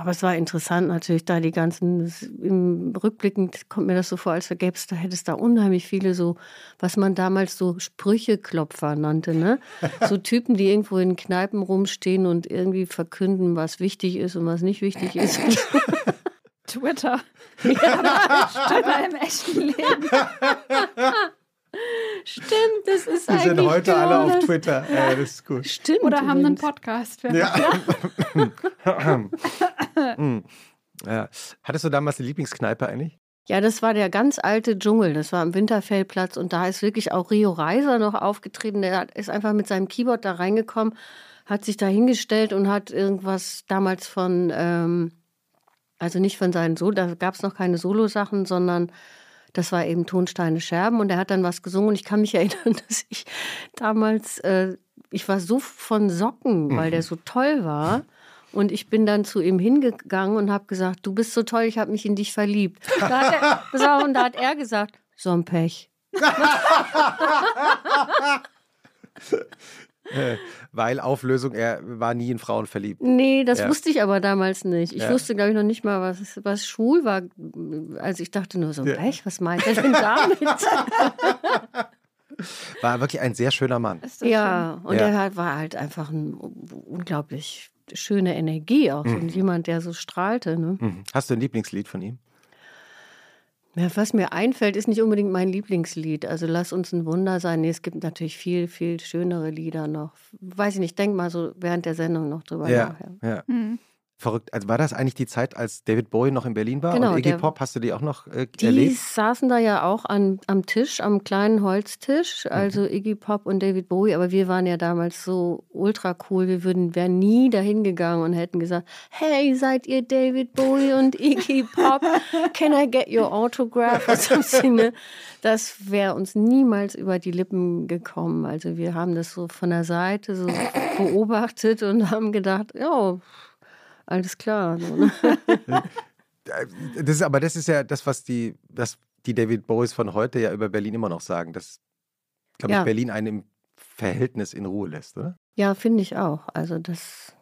aber es war interessant natürlich, da die ganzen, im Rückblickend kommt mir das so vor, als gäbe es, da hätte es da unheimlich viele so, was man damals so Sprücheklopfer nannte, ne? So Typen, die irgendwo in Kneipen rumstehen und irgendwie verkünden, was wichtig ist und was nicht wichtig ist. Twitter. Ja, Twitter im echten Leben. Stimmt, das ist Wir sind heute alle auf Twitter. Ja, das ist gut. Stimmt. Oder haben einen Podcast. Ja. ja. Hattest du damals eine Lieblingskneipe eigentlich? Ja, das war der ganz alte Dschungel. Das war am Winterfeldplatz und da ist wirklich auch Rio Reiser noch aufgetreten. Der ist einfach mit seinem Keyboard da reingekommen, hat sich da hingestellt und hat irgendwas damals von, ähm, also nicht von seinen Solo, da gab es noch keine Solo-Sachen, sondern das war eben Tonsteine Scherben und er hat dann was gesungen und ich kann mich erinnern, dass ich damals, äh, ich war so von Socken, weil der mhm. so toll war. Und ich bin dann zu ihm hingegangen und habe gesagt, du bist so toll, ich habe mich in dich verliebt. Da hat er, und da hat er gesagt, so ein Pech. Weil Auflösung, er war nie in Frauen verliebt. Nee, das ja. wusste ich aber damals nicht. Ich ja. wusste, glaube ich, noch nicht mal, was, was schwul war. Also ich dachte nur so, ja. Pech, was meint er denn damit? War wirklich ein sehr schöner Mann. Ja, schön? und er war halt einfach eine unglaublich schöne Energie auch. Mhm. Und jemand, der so strahlte. Ne? Mhm. Hast du ein Lieblingslied von ihm? Ja, was mir einfällt, ist nicht unbedingt mein Lieblingslied. Also lass uns ein Wunder sein. Nee, es gibt natürlich viel, viel schönere Lieder noch. Weiß ich nicht, denk mal so während der Sendung noch drüber ja, nach. Ja. ja. Mhm. Verrückt. Also war das eigentlich die Zeit, als David Bowie noch in Berlin war? Genau, und Iggy der, Pop, hast du die auch noch äh, die erlebt? Die saßen da ja auch an, am Tisch, am kleinen Holztisch, mhm. also mhm. Iggy Pop und David Bowie. Aber wir waren ja damals so ultra cool. Wir würden, wären nie dahin gegangen und hätten gesagt, hey, seid ihr David Bowie und Iggy Pop? Can I get your autograph? Ne? Das wäre uns niemals über die Lippen gekommen. Also wir haben das so von der Seite so beobachtet und haben gedacht, ja, alles klar. So, ne? das ist, aber das ist ja das, was die, das, die David Bowies von heute ja über Berlin immer noch sagen, dass, glaube ja. ich, Berlin einen im Verhältnis in Ruhe lässt, oder? Ja, finde ich auch. Also das,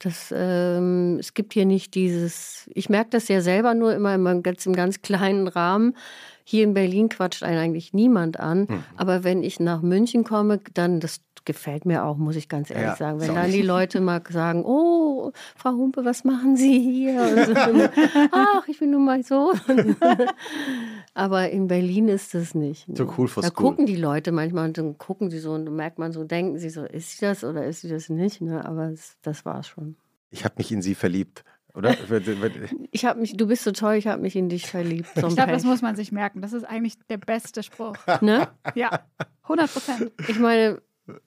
das, ähm, es gibt hier nicht dieses, ich merke das ja selber nur immer im ganz, im ganz kleinen Rahmen. Hier in Berlin quatscht einen eigentlich niemand an. Mhm. Aber wenn ich nach München komme, dann, das gefällt mir auch, muss ich ganz ehrlich ja, sagen. Wenn dann die Leute mal sagen, oh, Frau Humpe, was machen Sie hier? So, Ach, ich bin nun mal so. Aber in Berlin ist das nicht. Ne? So cool Da school. gucken die Leute manchmal und dann gucken sie so und merkt man so, denken sie so, ist sie das oder ist sie das nicht? Ne? Aber das, das es schon. Ich habe mich in sie verliebt. Oder? ich habe mich, du bist so toll, ich habe mich in dich verliebt. So ich glaube, das muss man sich merken. Das ist eigentlich der beste Spruch. Ne? Ja, 100 Prozent. Ich meine,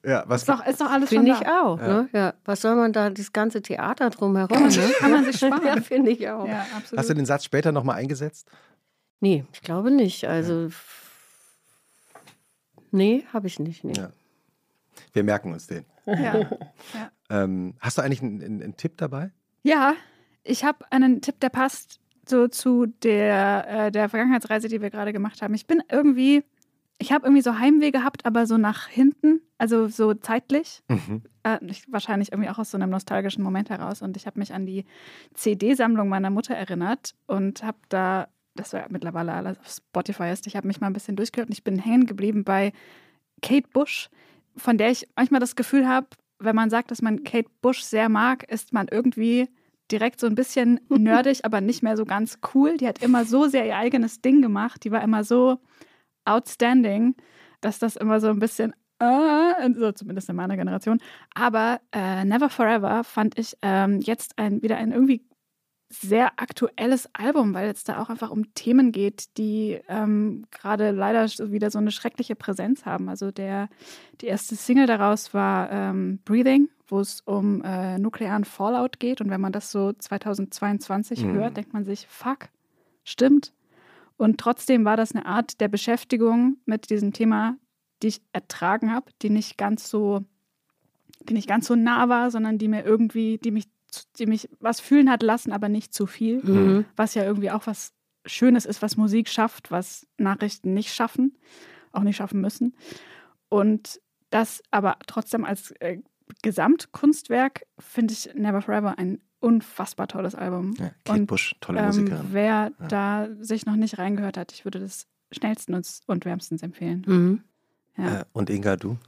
ja, was ist, doch, ist doch alles Finde ich auch. Ja. Ne? Ja. Was soll man da, das ganze Theater drumherum? Ne? Kann man sich sparen. ja, finde ich auch. Ja, Hast du den Satz später nochmal eingesetzt? Nee, ich glaube nicht. Also, nee, habe ich nicht. Nee. Wir merken uns den. Ja. Ähm, hast du eigentlich einen, einen, einen Tipp dabei? Ja, ich habe einen Tipp, der passt so zu der, äh, der Vergangenheitsreise, die wir gerade gemacht haben. Ich bin irgendwie, ich habe irgendwie so Heimweh gehabt, aber so nach hinten, also so zeitlich. Mhm. Äh, ich, wahrscheinlich irgendwie auch aus so einem nostalgischen Moment heraus. Und ich habe mich an die CD-Sammlung meiner Mutter erinnert und habe da, das war mittlerweile alles auf Spotify ist, ich habe mich mal ein bisschen durchgehört und ich bin hängen geblieben bei Kate Bush, von der ich manchmal das Gefühl habe, wenn man sagt, dass man Kate Bush sehr mag, ist man irgendwie direkt so ein bisschen nerdig, aber nicht mehr so ganz cool. Die hat immer so sehr ihr eigenes Ding gemacht. Die war immer so outstanding, dass das immer so ein bisschen, äh, so zumindest in meiner Generation. Aber äh, Never Forever fand ich ähm, jetzt ein, wieder ein irgendwie sehr aktuelles Album, weil es da auch einfach um Themen geht, die ähm, gerade leider wieder so eine schreckliche Präsenz haben. Also der, die erste Single daraus war ähm, Breathing, wo es um äh, nuklearen Fallout geht. Und wenn man das so 2022 mhm. hört, denkt man sich, fuck, stimmt. Und trotzdem war das eine Art der Beschäftigung mit diesem Thema, die ich ertragen habe, die nicht ganz so, die nicht ganz so nah war, sondern die mir irgendwie, die mich die mich was fühlen hat lassen, aber nicht zu viel. Mhm. Was ja irgendwie auch was Schönes ist, was Musik schafft, was Nachrichten nicht schaffen, auch nicht schaffen müssen. Und das aber trotzdem als äh, Gesamtkunstwerk finde ich Never Forever ein unfassbar tolles Album. Ja, Kate und, Bush, tolle ähm, Musikerin. Wer ja. da sich noch nicht reingehört hat, ich würde das schnellstens und wärmstens empfehlen. Mhm. Ja. Äh, und Inga, du?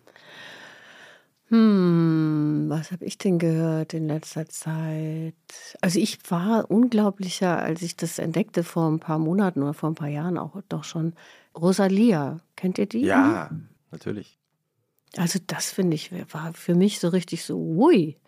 Hm, was habe ich denn gehört in letzter Zeit? Also ich war unglaublicher, als ich das entdeckte vor ein paar Monaten oder vor ein paar Jahren auch doch schon. Rosalia, kennt ihr die? Ja, natürlich. Also das finde ich war für mich so richtig so, ui,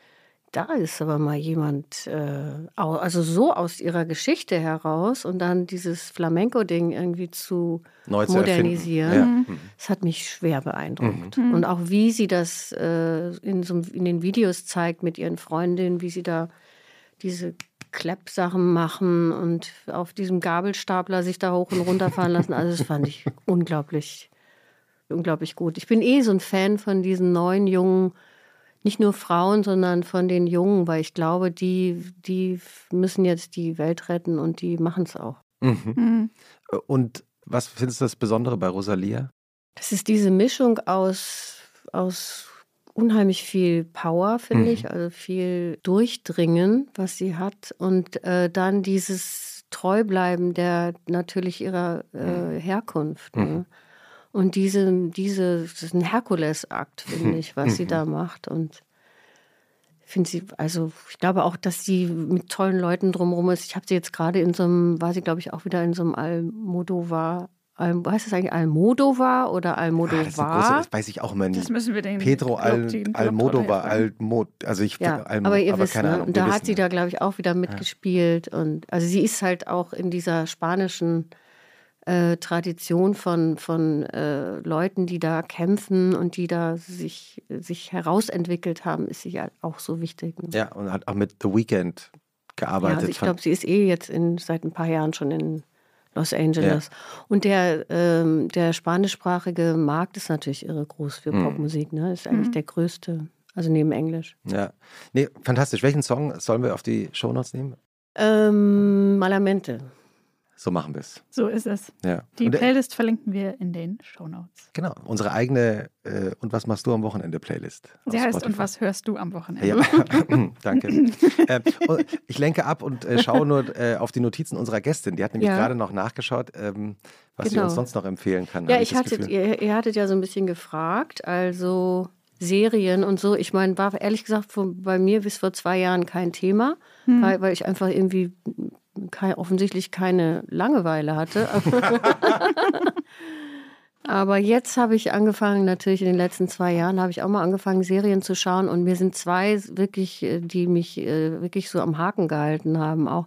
da ist aber mal jemand, äh, also so aus ihrer Geschichte heraus und dann dieses Flamenco-Ding irgendwie zu Neu modernisieren. Zu ja. Mhm. Das hat mich schwer beeindruckt. Mhm. Und auch wie sie das äh, in, so, in den Videos zeigt mit ihren Freundinnen, wie sie da diese Kleppsachen machen und auf diesem Gabelstapler sich da hoch und runter fahren lassen. Also das fand ich unglaublich, unglaublich gut. Ich bin eh so ein Fan von diesen neuen, jungen nicht nur Frauen, sondern von den Jungen, weil ich glaube, die, die müssen jetzt die Welt retten und die machen es auch. Mhm. Mhm. Und was findest du das Besondere bei Rosalia? Das ist diese Mischung aus, aus unheimlich viel Power, finde mhm. ich, also viel Durchdringen, was sie hat. Und äh, dann dieses Treubleiben der natürlich ihrer äh, mhm. Herkunft. Ne? Mhm. Und diese, diese, das ist ein Herkulesakt, finde ich, was sie da macht. Und finde sie, also ich glaube auch, dass sie mit tollen Leuten drumherum ist. Ich habe sie jetzt gerade in so einem, war sie, glaube ich, auch wieder in so einem Almodovar Al, heißt das eigentlich Almodovar oder Almodovar? Ah, das, große, das, weiß ich auch immer nicht. Das müssen wir den Pedro Al, Almodovar, Almod, also ich ja, Al, aber ihr aber wisst, keine ne? Ahnung, und da hat sie da glaube ich auch wieder mitgespielt ja. und also sie ist halt auch in dieser spanischen äh, Tradition von, von äh, Leuten, die da kämpfen und die da sich, sich herausentwickelt haben, ist sie ja auch so wichtig. Ne? Ja, und hat auch mit The Weeknd gearbeitet. Ja, also ich glaube, sie ist eh jetzt in, seit ein paar Jahren schon in Los Angeles. Ja. Und der, ähm, der spanischsprachige Markt ist natürlich irre groß für mhm. Popmusik. Ne? Ist eigentlich mhm. der größte, also neben Englisch. Ja, nee, fantastisch. Welchen Song sollen wir auf die Shownotes nehmen? Ähm, Malamente. So machen wir es. So ist es. Ja. Die und, Playlist verlinken wir in den Show Notes. Genau, unsere eigene äh, Und was machst du am Wochenende Playlist. Sie heißt Spotify. Und was hörst du am Wochenende? Ja, danke. äh, ich lenke ab und äh, schaue nur äh, auf die Notizen unserer Gästin. Die hat nämlich ja. gerade noch nachgeschaut, ähm, was genau. sie uns sonst noch empfehlen kann. Ja, ich, hattet, ihr, ihr hattet ja so ein bisschen gefragt, also Serien und so. Ich meine, war ehrlich gesagt bei mir bis vor zwei Jahren kein Thema, hm. weil, weil ich einfach irgendwie kein, offensichtlich keine Langeweile hatte. Aber jetzt habe ich angefangen, natürlich in den letzten zwei Jahren habe ich auch mal angefangen, Serien zu schauen. Und mir sind zwei wirklich, äh, die mich äh, wirklich so am Haken gehalten haben. Auch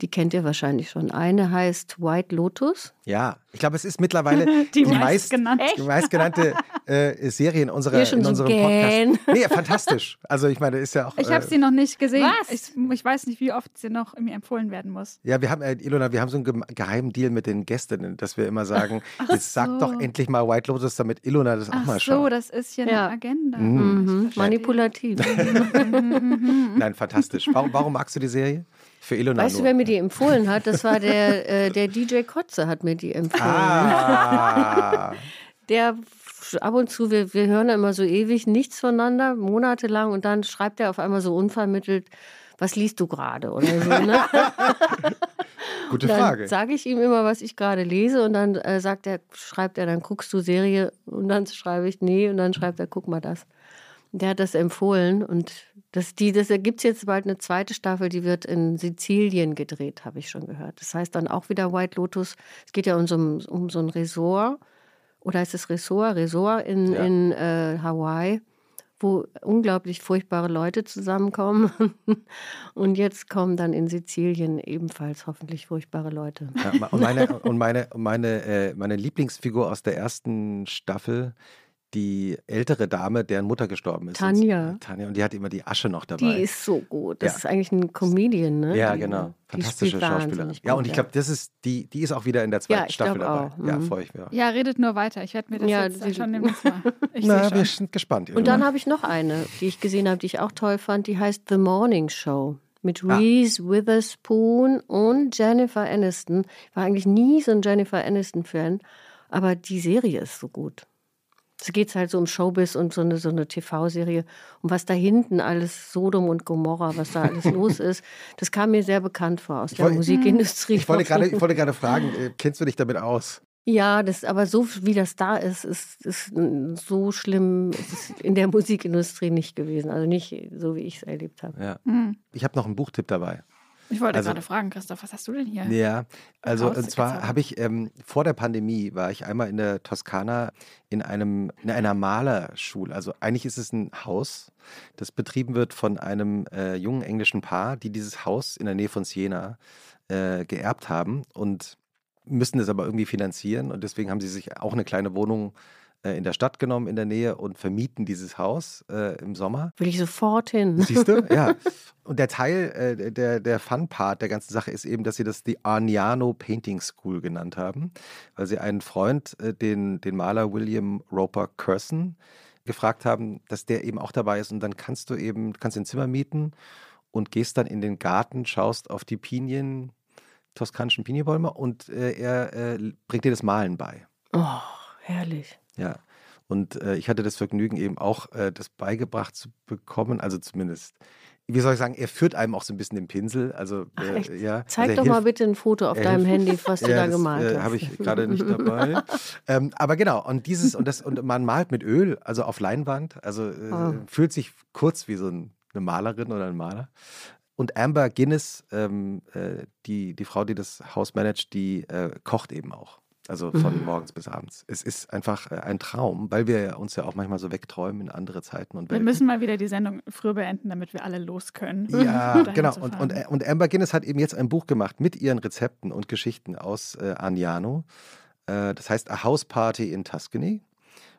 Die kennt ihr wahrscheinlich schon. Eine heißt White Lotus. Ja, ich glaube, es ist mittlerweile Die die, meist, meistgenannte. die meistgenannte äh, Serie in, unserer, in so unserem gähn. Podcast. Nee, fantastisch. Also ich meine, ist ja auch. Ich habe äh, sie noch nicht gesehen. Was? Ich, ich weiß nicht, wie oft sie noch mir empfohlen werden muss. Ja, wir haben, äh, Ilona, wir haben so einen geheimen Deal mit den Gästinnen, dass wir immer sagen, jetzt sag so. doch endlich mal White Lotus, damit Ilona das auch Ach mal so, schaut. das ist hier Ja. eine Agenda. Mhm. Mhm. verstehe. Manipulativ. Nein, fantastisch. Warum, warum magst du die Serie? Für Ilona Weißt du, nur. wer mir die empfohlen hat? Das war der, äh, der DJ Kotze hat mir die empfohlen. Ah, Der ab und zu, wir, wir hören immer so ewig nichts voneinander, monatelang, und dann schreibt er auf einmal so unvermittelt, was liest du gerade oder so. Ne? gute dann Frage. sage ich ihm immer, was ich gerade lese, und dann äh, sagt er, schreibt er, dann guckst du Serie, und dann schreibe ich, nee, und dann schreibt er, guck mal das. Der hat das empfohlen und das, die, das gibt es jetzt bald eine zweite Staffel, die wird in Sizilien gedreht, habe ich schon gehört. Das heißt dann auch wieder White Lotus. Es geht ja um so, ein- um so ein Resort, oder heißt es Resort? Resort in, Ja. in äh, Hawaii, wo unglaublich furchtbare Leute zusammenkommen. Und jetzt kommen dann in Sizilien ebenfalls hoffentlich furchtbare Leute. Ja, und meine, und meine, meine, äh, meine Lieblingsfigur aus der ersten Staffel, die ältere Dame, deren Mutter gestorben ist. Tanja. Und, Tanja, und die hat immer die Asche noch dabei. Die ist so gut. Das Ja. ist eigentlich ein Comedian, ne? ja, Die- genau. Fantastische Schauspielerin. Ja, und ich glaube, das ist die, die ist auch wieder in der zweiten Ja, ich Staffel dabei. auch. Ja, Mhm. freue ich mich. auch. Ja, redet nur weiter. Ich werde mir das Ja, jetzt sie- schon demnächst mal. Ich Na, wir schon. sind gespannt. Und dann habe ich noch eine, die ich gesehen habe, die ich auch toll fand. Die heißt The Morning Show. Mit Ah. Reese Witherspoon und Jennifer Aniston. Ich war eigentlich nie so ein Jennifer Aniston-Fan, aber die Serie ist so gut. Es geht halt so um Showbiz und so eine, so eine TV-Serie. Und was da hinten alles, Sodom und Gomorra, was da alles los ist, das kam mir sehr bekannt vor aus der wollte- Musikindustrie. ich wollte gerade, ich wollte gerade fragen, äh, kennst du dich damit aus? Ja, das, aber so wie das da ist, ist, ist so schlimm ist es in der Musikindustrie nicht gewesen. Also nicht so, wie ich es erlebt habe. Ja. Hm. Ich habe noch einen Buchtipp dabei. Ich wollte Also- gerade fragen, Christoph, was hast du denn hier? Ja, also und zwar habe ich ähm, vor der Pandemie war ich einmal in der Toskana in einem in einer Malerschule. Also eigentlich ist es ein Haus, das betrieben wird von einem äh, jungen englischen Paar, die dieses Haus in der Nähe von Siena äh, geerbt haben und müssen es aber irgendwie finanzieren und deswegen haben sie sich auch eine kleine Wohnung äh, in der Stadt genommen in der Nähe und vermieten dieses Haus äh, im Sommer. Will ich sofort hin. Siehst du? Ja. Und der Teil, äh, der, der Fun-Part der ganzen Sache ist eben, dass sie das die Arniano Painting School genannt haben, weil sie einen Freund, äh, den, den Maler William Roper Curson, gefragt haben, dass der eben auch dabei ist. Und dann kannst du eben, kannst ein Zimmer mieten und gehst dann in den Garten, schaust auf die Pinien, toskanischen Pinienbäume und äh, er äh, bringt dir das Malen bei. Oh, herrlich. Ja. Und äh, ich hatte das Vergnügen, eben auch äh, das beigebracht zu bekommen, also zumindest. Wie soll ich sagen, er führt einem auch so ein bisschen den Pinsel. Also, Ach, äh, echt? ja. Zeig also doch mal hilft- bitte ein Foto auf deinem hilft- Handy, was du ja, da das, gemalt äh, hast. Habe ich gerade nicht dabei. ähm, aber genau, und dieses, und das, und man malt mit Öl, also auf Leinwand, also Oh. fühlt sich kurz wie so ein, eine Malerin oder ein Maler. Und Amber Guinness, ähm, äh, die, die Frau, die das Haus managt, die kocht eben auch. Also von Mhm. morgens bis abends. Es ist einfach äh, ein Traum, weil wir uns ja auch manchmal so wegträumen in andere Zeiten und Wir müssen mal wieder die Sendung früher beenden, damit wir alle los können. Ja, genau. zu Und, fahren. und, und Amber Guinness hat eben jetzt ein Buch gemacht mit ihren Rezepten und Geschichten aus äh, Aniano. Äh, das heißt A House Party in Tuscany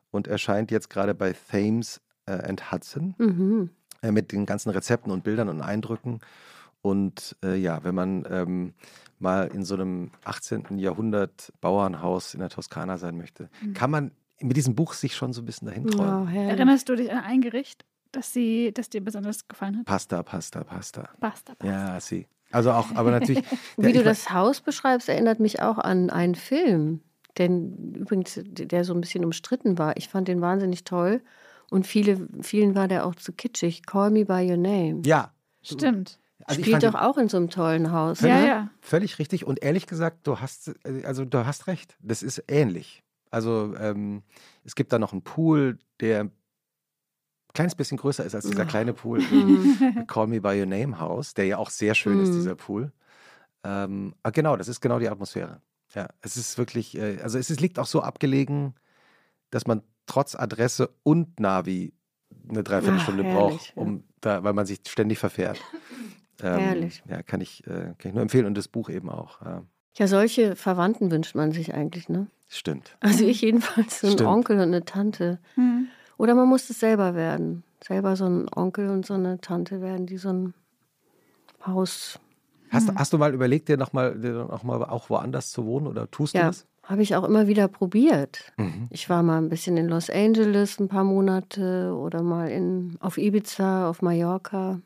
und erscheint jetzt gerade bei Thames äh, and Hudson Mhm. äh, mit den ganzen Rezepten und Bildern und Eindrücken. Und äh, ja, wenn man ähm, mal in so einem 18. Jahrhundert Bauernhaus in der Toskana sein möchte, Mhm. kann man mit diesem Buch sich schon so ein bisschen dahin träumen. Herrlich. Erinnerst du dich an ein Gericht, das, sie, das dir besonders gefallen hat? Pasta, Pasta, Pasta. Pasta, Pasta. Ja, sie. Also auch, aber natürlich. Wie Ja, du das Haus beschreibst, erinnert mich auch an einen Film, denn übrigens, der so ein bisschen umstritten war. Ich fand den wahnsinnig toll und viele, vielen war der auch zu kitschig. Call Me by Your Name. Ja. Stimmt. Also Spielt doch auch in so einem tollen Haus. Ja, ne? ja. Völlig richtig. Und ehrlich gesagt, du hast, äh, also du hast recht. Das ist ähnlich. Also ähm, es gibt da noch einen Pool, der ein kleines bisschen größer ist als dieser kleine Pool im Call Me By Your Name Haus, der ja auch sehr schön ist, Mhm. dieser Pool. Ähm, aber genau, das ist genau die Atmosphäre. Ja, es ist wirklich, äh, also es ist, liegt auch so abgelegen, dass man trotz Adresse und Navi eine Dreiviertelstunde Ach, braucht, herrlich, ja. um da, weil man sich ständig verfährt. Ähm, Herrlich. Ja, kann ich, äh, kann ich nur empfehlen und das Buch eben auch. Ja, Ja, solche Verwandten wünscht man sich eigentlich, ne? stimmt. Also ich jedenfalls, so einen Stimmt. Onkel und eine Tante. Hm. Oder man muss es selber werden. Selber so ein Onkel und so eine Tante werden, die so ein Haus. Hast, hast du mal überlegt, dir nochmal noch mal auch woanders zu wohnen oder tust du Ja, das? habe ich auch immer wieder probiert. Mhm. Ich war mal ein bisschen in Los Angeles ein paar Monate oder mal in, auf Ibiza, auf Mallorca.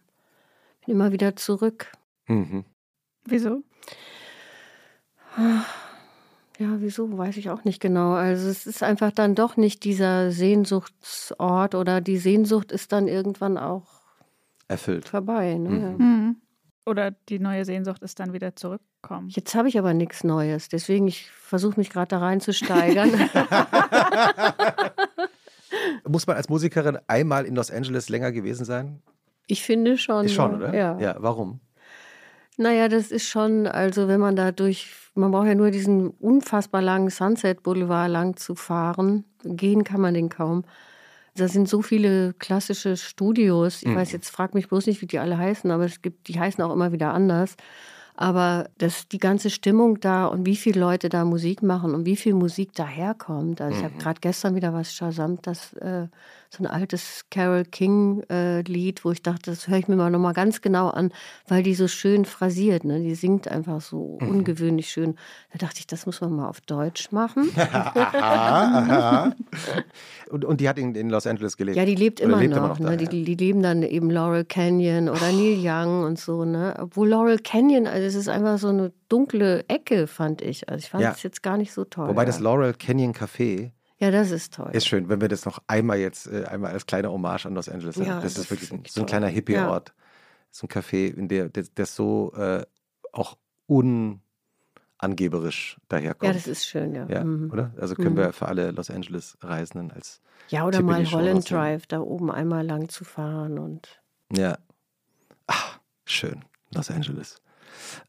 Bin immer wieder zurück. Mhm. Wieso? Ja, wieso, weiß ich auch nicht genau. Also es ist einfach dann doch nicht dieser Sehnsuchtsort oder die Sehnsucht ist dann irgendwann auch Erfüllt. vorbei. Ne? Mhm. Hm. Oder die neue Sehnsucht ist dann wieder zurückkommen. Jetzt habe ich aber nichts Neues, deswegen ich versuche mich gerade da reinzusteigern. Muss man als Musikerin einmal in Los Angeles länger gewesen sein? Ich finde schon. Ist schon, ja. oder? Ja. ja. Warum? Naja, das ist schon, also wenn man da durch, man braucht ja nur diesen unfassbar langen Sunset Boulevard lang zu fahren. Gehen kann man den kaum. Da sind so viele klassische Studios. Ich Mhm. weiß jetzt, frag mich bloß nicht, wie die alle heißen, aber es gibt, die heißen auch immer wieder anders. Aber das, die ganze Stimmung da und wie viele Leute da Musik machen und wie viel Musik daherkommt. Also ich habe gerade gestern wieder was Shazamt, das äh, so ein altes Carol King äh, Lied, wo ich dachte, das höre ich mir mal nochmal ganz genau an, weil die so schön phrasiert, ne? Die singt einfach so ungewöhnlich schön. Da dachte ich, das muss man mal auf Deutsch machen. aha, aha. Und, und die hat in, in Los Angeles gelebt? Ja, die lebt immer noch. da, ne? die, ja. die, leben dann eben Laurel Canyon oder Neil Young und so. Ne? Obwohl Laurel Canyon, also es ist einfach so eine dunkle Ecke, fand ich. Also ich fand Ja. es jetzt gar nicht so toll. Wobei das ja. Laurel Canyon Café ja, das ist toll. ist schön, wenn wir das noch einmal jetzt, äh, einmal als kleine Hommage an Los Angeles haben. Ja, das, das ist wirklich so ein kleiner Hippie-Ort. So ein Café, in der das, das so äh, auch unangeberisch daherkommt. ja, das ist schön, ja. Ja, Mhm. oder? Also können Mhm. wir für alle Los Angeles-Reisenden als Ja, oder Tipp mal Holland. Drive da oben einmal lang zu fahren und Ja. Ah, schön. Los Angeles.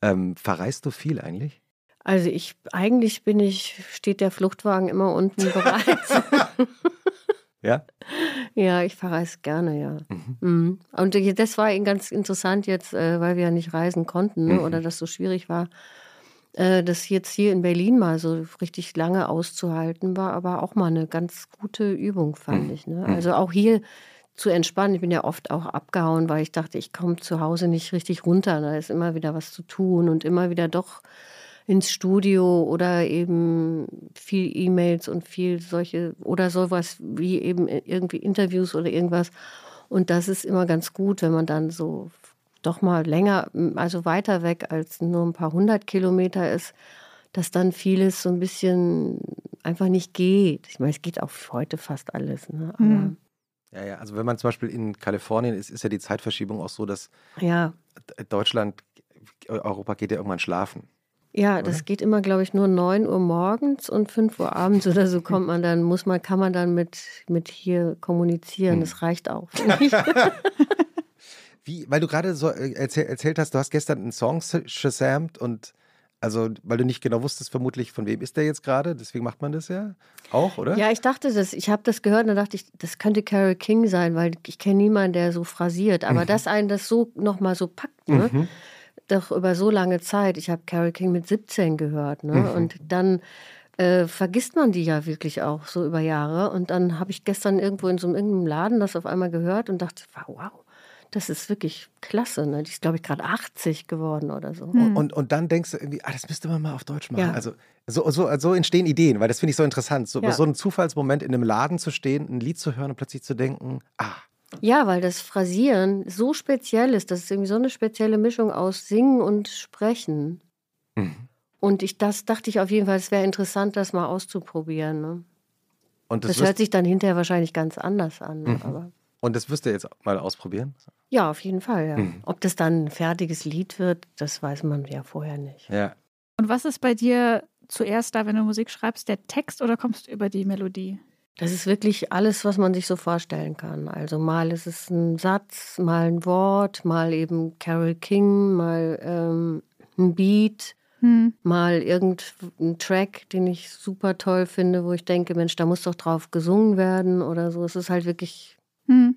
Ähm, verreist du viel eigentlich? Also ich eigentlich bin ich, steht der Fluchtwagen immer unten bereit. Ja? Ja, ich verreise gerne, ja. Mhm. Mhm. Und das war eben ganz interessant jetzt, äh, weil wir ja nicht reisen konnten ne, oder das so schwierig war, äh, das jetzt hier in Berlin mal so richtig lange auszuhalten, war aber auch mal eine ganz gute Übung, fand Mhm. ich. Ne? Also auch hier zu entspannen. Ich bin ja oft auch abgehauen, weil ich dachte, ich komme zu Hause nicht richtig runter. Da ist immer wieder was zu tun und immer wieder doch ins Studio oder eben viel E-Mails und viel solche oder sowas wie eben irgendwie Interviews oder irgendwas. Und das ist immer ganz gut, wenn man dann so doch mal länger, also weiter weg als nur ein paar hundert Kilometer ist, dass dann vieles so ein bisschen einfach nicht geht. Ich meine, es geht auch heute fast alles. Ne? Aber Mhm. Ja, ja. Also wenn man zum Beispiel in Kalifornien ist, ist ja die Zeitverschiebung auch so, dass ja, Deutschland, Europa geht ja irgendwann schlafen. Ja, das geht immer, glaube ich, nur 9 Uhr morgens und 5 Uhr abends oder so kommt man dann, muss man, kann man dann mit, mit hier kommunizieren. Das reicht auch. Wie, weil du gerade so äh, erzähl, erzählt hast, du hast gestern einen Song shazamt und also, weil du nicht genau wusstest, vermutlich, von wem ist der jetzt gerade, deswegen macht man das ja auch, oder? ja, ich dachte das, ich habe das gehört und dann dachte ich, das könnte Carol King sein, weil ich kenne niemanden, der so phrasiert. Aber dass einen das so nochmal so packt, ne? Mhm. Doch über so lange Zeit. Ich habe Carol King mit 17 gehört, ne? Mhm. Und dann äh, vergisst man die ja wirklich auch so über Jahre. Und dann habe ich gestern irgendwo in so einem irgendeinem Laden das auf einmal gehört und dachte, wow, das ist wirklich klasse. Ne? Die ist, glaube ich, gerade 80 geworden oder so. Und, und, und dann denkst du irgendwie, ah, das müsste man mal auf Deutsch machen. Ja. Also so, so, so entstehen Ideen, weil das finde ich so interessant. So, Ja. so ein Zufallsmoment in einem Laden zu stehen, ein Lied zu hören und plötzlich zu denken, ah, Ja, weil das Phrasieren so speziell ist. Das ist irgendwie so eine spezielle Mischung aus Singen und Sprechen. Mhm. Und ich, das dachte ich auf jeden Fall, es wäre interessant, das mal auszuprobieren. Ne? und Das, das, hört sich dann hinterher wahrscheinlich ganz anders an. Mhm. Aber und das wirst du jetzt mal ausprobieren. ja, auf jeden Fall. Ja. Mhm. Ob das dann ein fertiges Lied wird, das weiß man ja vorher nicht. Ja. Und was ist bei dir zuerst da, wenn du Musik schreibst, der Text oder kommst du über die Melodie? Das ist wirklich alles, was man sich so vorstellen kann. Also mal ist es ein Satz, mal ein Wort, mal eben Carol King, mal ähm, ein Beat, Hm. mal irgendein Track, den ich super toll finde, wo ich denke, Mensch, da muss doch drauf gesungen werden oder so. Es ist halt wirklich Hm.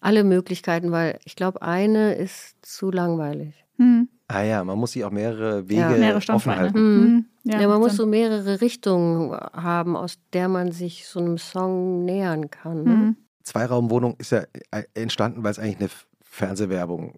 alle Möglichkeiten, weil ich glaube, eine ist zu langweilig. Hm. Ah ja, man muss sich auch mehrere Wege Ja. Mehrere offen halten. Mhm. Hm. Ja, man muss so mehrere Richtungen haben, aus der man sich so einem Song nähern kann. Ne? Hm. Zweiraumwohnung ist ja äh, entstanden, weil es eigentlich eine Fernsehwerbung,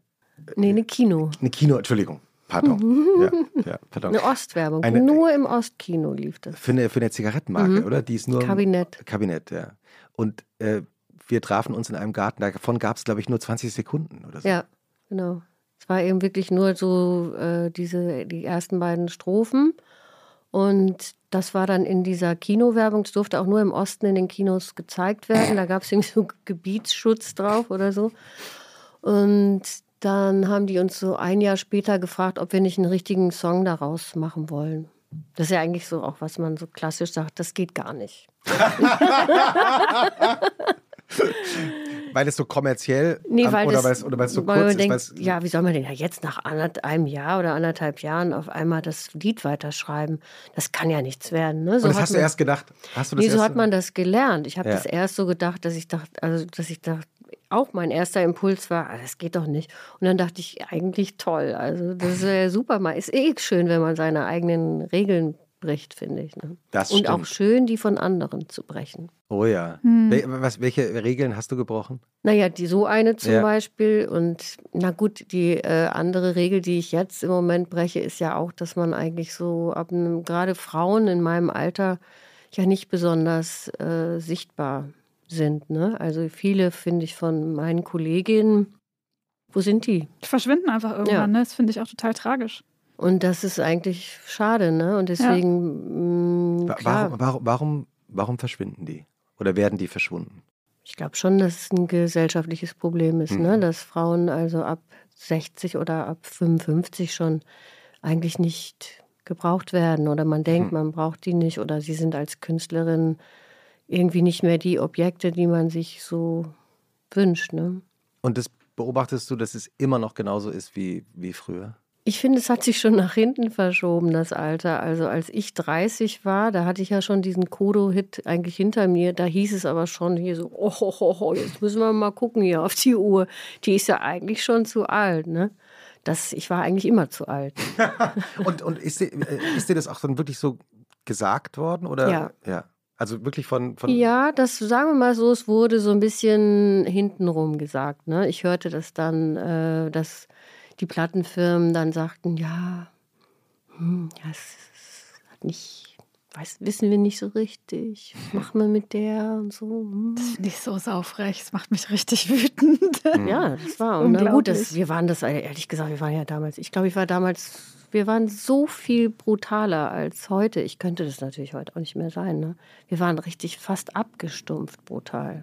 Nee, eine Kino. eine Kino, Entschuldigung, pardon. ja, ja, pardon. Eine Ostwerbung. Eine- Nur im Ostkino lief das. Für eine, für eine Zigarettenmarke, Mhm. oder? Die ist nur. Kabinett. Kabinett, ja. Und äh, wir trafen uns in einem Garten, davon gab es, glaube ich, nur 20 Sekunden oder so. Ja, genau. Es war eben wirklich nur so äh, diese, die ersten beiden Strophen. Und das war dann in dieser Kinowerbung. Es durfte auch nur im Osten in den Kinos gezeigt werden. Da gab es irgendwie so Gebietsschutz drauf oder so. Und dann haben die uns so ein Jahr später gefragt, ob wir nicht einen richtigen Song daraus machen wollen. Das ist ja eigentlich so auch, was man so klassisch sagt, das geht gar nicht. Weil es so kommerziell Nee, weil oder weil es oder weil es so weil man kurz ist. denkt, weil's- ja, wie soll man denn ja jetzt nach einem Jahr oder anderthalb Jahren auf einmal das Lied weiterschreiben? Das kann ja nichts werden. Ne? So Und das hat hast du man- erst gedacht. Hast du das Nee, so hat man das gelernt. Ich habe Ja. das erst so gedacht, dass ich dachte, also dass ich dachte, auch mein erster Impuls war, ah, das geht doch nicht. Und dann dachte ich, eigentlich toll. Also das ist ja super mal. Ist eh schön, wenn man seine eigenen Regeln bricht, finde ich. Ne? Das Und stimmt. auch schön, die von anderen zu brechen. Oh ja. Hm. Wel was, welche Regeln hast du gebrochen? Naja, die so eine zum Ja. Beispiel. Und na gut, die äh, andere Regel, die ich jetzt im Moment breche, ist ja auch, dass man eigentlich so ab einem, gerade Frauen in meinem Alter ja nicht besonders äh, sichtbar sind. Ne? Also viele, finde ich, von meinen Kolleginnen, wo sind die? Die verschwinden einfach irgendwann, Ja. ne? Das finde ich auch total tragisch. Und das ist eigentlich schade, ne? Und deswegen, mh, Wa- klar, Warum, warum, warum, warum verschwinden die? Oder werden die verschwunden? Ich glaube schon, dass es ein gesellschaftliches Problem ist, ne? Mhm. dass Frauen also ab 60 oder ab 55 schon eigentlich nicht gebraucht werden oder man denkt, Mhm. man braucht die nicht oder sie sind als Künstlerin irgendwie nicht mehr die Objekte, die man sich so wünscht. Ne? Und das beobachtest du, dass es immer noch genauso ist wie, wie früher? Ich finde, es hat sich schon nach hinten verschoben, das Alter. Also als ich 30 war, da hatte ich ja schon diesen Kodo-Hit eigentlich hinter mir. Da hieß es aber schon hier so, oh, oh, oh, jetzt müssen wir mal gucken hier auf die Uhr. Die ist ja eigentlich schon zu alt, ne? Das, ich war eigentlich immer zu alt. Und, und ist, dir, äh, ist dir das auch dann wirklich so gesagt worden? Oder? Ja. ja. Also wirklich von. von Ja, das sagen wir mal so, es wurde so ein bisschen hintenrum gesagt. Ne? Ich hörte das dann, äh, dass die Plattenfirmen dann sagten, ja, hm, ja, es es hat nicht, weiß, wissen wir nicht so richtig. Was machen wir mit der und so. Hm. Das finde ich so saufrech. Das macht mich richtig wütend. Ja, das war. Und na gut, das, wir waren das, ehrlich gesagt, wir waren ja damals, ich glaube, ich war damals, wir waren so viel brutaler als heute. Ich könnte das natürlich heute auch nicht mehr sein. Ne? Wir waren richtig fast abgestumpft brutal.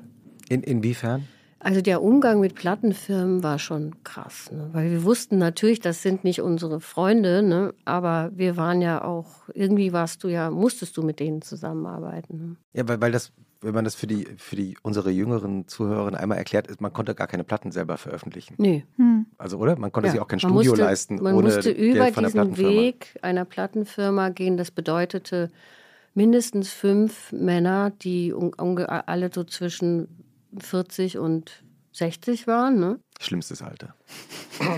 In, inwiefern? Also der Umgang mit Plattenfirmen war schon krass, ne? weil wir wussten natürlich, das sind nicht unsere Freunde, ne? aber wir waren ja auch, irgendwie warst du ja, musstest du mit denen zusammenarbeiten. Ne? Ja, weil, weil das, wenn man das für die, für die unsere jüngeren Zuhörerinnen einmal erklärt, ist, man konnte gar keine Platten selber veröffentlichen. Nee. Hm. Also, oder? Man konnte Ja, sich auch kein Studio musste, leisten Man ohne musste Geld über von der diesen. Weg einer Plattenfirma gehen. Das bedeutete mindestens fünf Männer, die alle so zwischen 40 und 60 waren. Ne? Schlimmstes Alter.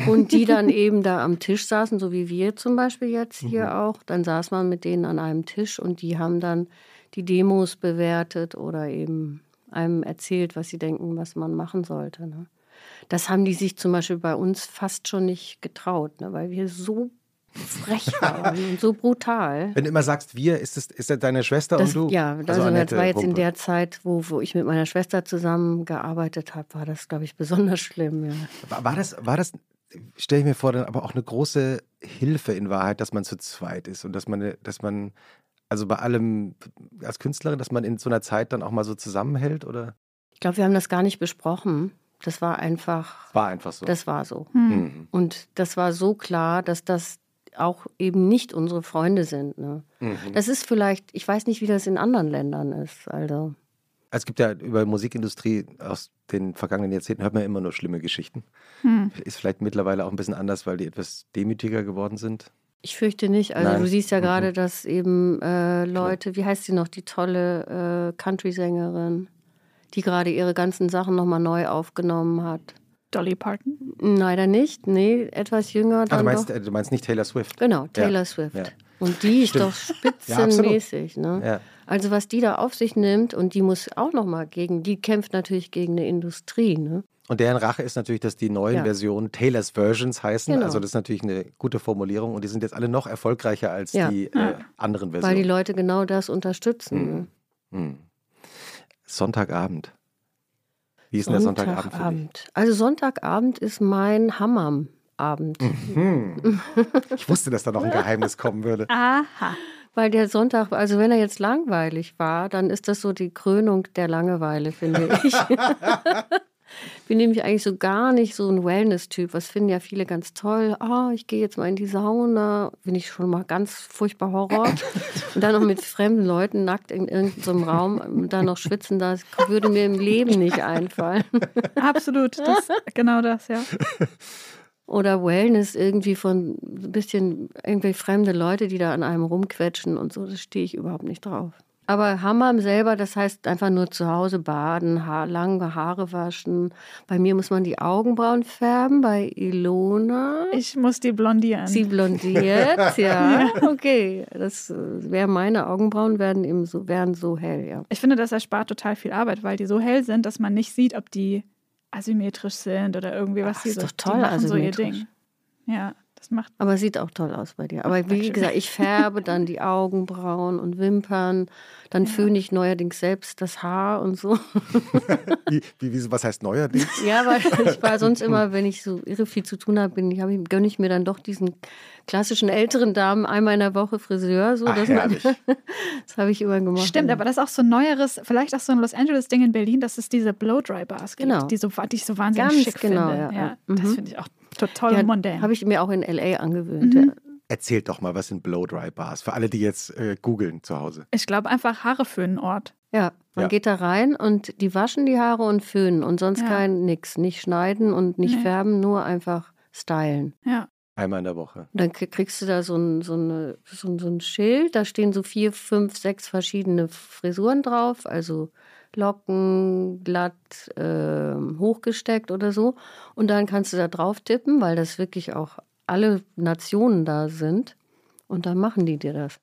Und die dann eben da am Tisch saßen, so wie wir zum Beispiel jetzt hier Mhm. auch. Dann saß man mit denen an einem Tisch und die haben dann die Demos bewertet oder eben einem erzählt, was sie denken, was man machen sollte. Ne? Das haben die sich zum Beispiel bei uns fast schon nicht getraut, ne? weil wir so frech und so brutal. Wenn du immer sagst, wir, ist das, ist das deine Schwester Das, und du? ja, also, das Annette war jetzt in Wumpe. der Zeit, wo, wo ich mit meiner Schwester zusammengearbeitet habe, war das, glaube ich, besonders schlimm. Ja. War, war das, war das stelle ich mir vor, dann aber auch eine große Hilfe in Wahrheit, dass man zu zweit ist und dass man, dass man, also bei allem als Künstlerin, dass man in so einer Zeit dann auch mal so zusammenhält oder? Ich glaube, wir haben das gar nicht besprochen. Das war einfach, War einfach so. das war so. Hm. Mhm. Und das war so klar, dass das auch eben nicht unsere Freunde sind. Ne? Mhm. Das ist vielleicht, ich weiß nicht, wie das in anderen Ländern ist. Also, Es gibt ja über Musikindustrie aus den vergangenen Jahrzehnten hört man immer nur schlimme Geschichten. Hm. Ist vielleicht mittlerweile auch ein bisschen anders, weil die etwas demütiger geworden sind. ich fürchte nicht. Also, Nein. du siehst ja Mhm. gerade, dass eben äh, Leute, wie heißt sie noch, die tolle äh, Country-Sängerin, die gerade ihre ganzen Sachen nochmal neu aufgenommen hat. Dolly Parton? Leider nicht, nee, etwas jünger. Ah, Dann du, meinst, doch. du meinst nicht Taylor Swift? Genau, Taylor Ja, Swift. ja. Und die ist Stimmt. doch Ja, spitzenmäßig. ne? Ja. Also was die da auf sich nimmt und die muss auch nochmal gegen, die kämpft natürlich gegen eine Industrie. Ne? Und deren Rache ist natürlich, dass die neuen Ja. Versionen Taylor's Versions heißen. Genau. Also das ist natürlich eine gute Formulierung und die sind jetzt alle noch erfolgreicher als Ja. die äh, anderen Weil die Versionen. Leute genau das unterstützen. Ne? Hm. Sonntagabend. Wie ist denn der Sonntagabend für dich? Sonntagabend. Also Sonntagabend ist mein Hammam-Abend. Hm. Ich wusste, dass da noch ein Geheimnis kommen würde. Aha. Weil der Sonntag, also wenn er jetzt langweilig war, dann ist das so die Krönung der Langeweile, finde ich. bin nämlich eigentlich so gar nicht so ein Wellness-Typ. Was finden ja viele ganz toll. Ah, ich gehe jetzt mal in die Sauna. Bin ich schon mal ganz furchtbar Horror. Und dann noch mit fremden Leuten nackt in irgendeinem Raum und dann noch schwitzen, das würde mir im Leben nicht einfallen. Absolut. Das, genau das, ja. Oder Wellness irgendwie von ein bisschen irgendwie fremde Leute, die da an einem rumquetschen und so, das stehe ich überhaupt nicht drauf. Aber Hammam selber, das heißt einfach nur zu Hause baden, Haar, lange Haare waschen. Bei mir muss man die Augenbrauen färben, bei Ilona. Ich muss die blondieren. Sie blondiert, ja. Okay, das äh, wäre meine Augenbrauen werden eben so, wären so hell, ja. Ich finde, das erspart total viel Arbeit, weil die so hell sind, dass man nicht sieht, ob die asymmetrisch sind oder irgendwie was Ach, die ist so. doch toll, die machen so ihr asymmetrisch. Ding. Ja, das macht. Aber sieht auch toll aus bei dir. Aber wie gesagt, ich färbe dann die Augenbrauen und Wimpern. Dann föhne ich neuerdings selbst das Haar und so. Wie, wie, was heißt neuerdings? Ja, weil ich war sonst immer, wenn ich so irre viel zu tun habe, bin ich, hab ich, gönne ich mir dann doch diesen klassischen älteren Damen einmal in der Woche Friseur. So, Ach, dass man, das habe ich immer gemacht. Stimmt, aber das ist auch so ein neueres, vielleicht auch so ein Los Angeles-Ding in Berlin, dass es diese Blow-Dry-Bars gibt, Genau. die, so, die ich so wahnsinnig Ganz schick genau, finde. ja. Ja, Mhm. Das finde ich auch total ja, mondän. Habe ich mir auch in L.A. angewöhnt. Mhm. Ja. Erzählt doch mal, was sind Blow-Dry-Bars? Für alle, die jetzt äh, googeln zu Hause. Ich glaube einfach Haare für einen Ort. Ja, man Ja. geht da rein und die waschen die Haare und föhnen und sonst Ja. kein nix. Nicht schneiden und nicht Nee. färben, nur einfach stylen. Ja. Einmal in der Woche. Und dann kriegst du da so ein, so, eine, so, ein, so ein Schild, da stehen so vier, fünf, sechs verschiedene Frisuren drauf, also Locken, glatt, ähm, hochgesteckt oder so. Und dann kannst du da drauf tippen, weil das wirklich auch alle Nationen da sind. Und dann machen die dir das.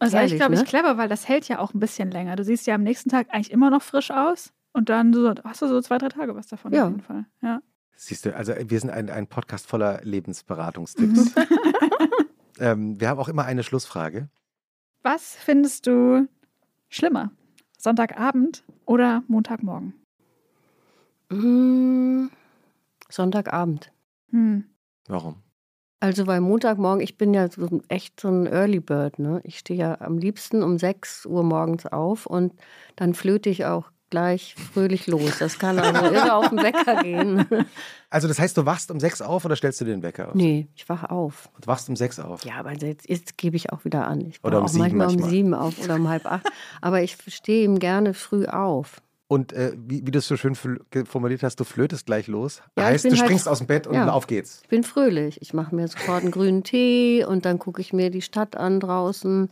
Das ist eigentlich, Ehrlich, glaube ich, ne? clever, weil das hält ja auch ein bisschen länger. Du siehst ja am nächsten Tag eigentlich immer noch frisch aus und dann so, hast du so zwei, drei Tage was davon Ja. auf jeden Fall. Ja. Siehst du, also wir sind ein, ein Podcast voller Lebensberatungstipps. ähm, wir haben auch immer eine Schlussfrage. Was findest du schlimmer? Sonntagabend oder Montagmorgen? Mm, Sonntagabend. Hm. Warum? Also weil Montagmorgen, ich bin ja so echt so ein Early Bird, ne? Ich stehe ja am liebsten um 6 Uhr morgens auf und dann flöte ich auch gleich fröhlich los. Das kann also irre auf den Wecker gehen. Also das heißt, du wachst um sechs auf oder stellst du den Wecker auf? Nee, ich wache auf. Du wachst um sechs auf. Ja, aber jetzt, jetzt gebe ich auch wieder an. Ich Oder um auch sieben manchmal, manchmal. um sieben auf oder um halb acht. Aber ich stehe ihm gerne früh auf. Und äh, wie, wie du es so schön formuliert hast, du flötest gleich los. Ja, heißt, du halt- springst aus dem Bett und Ja. auf geht's. Ich bin fröhlich. Ich mache mir sofort einen grünen Tee und dann gucke ich mir die Stadt an draußen.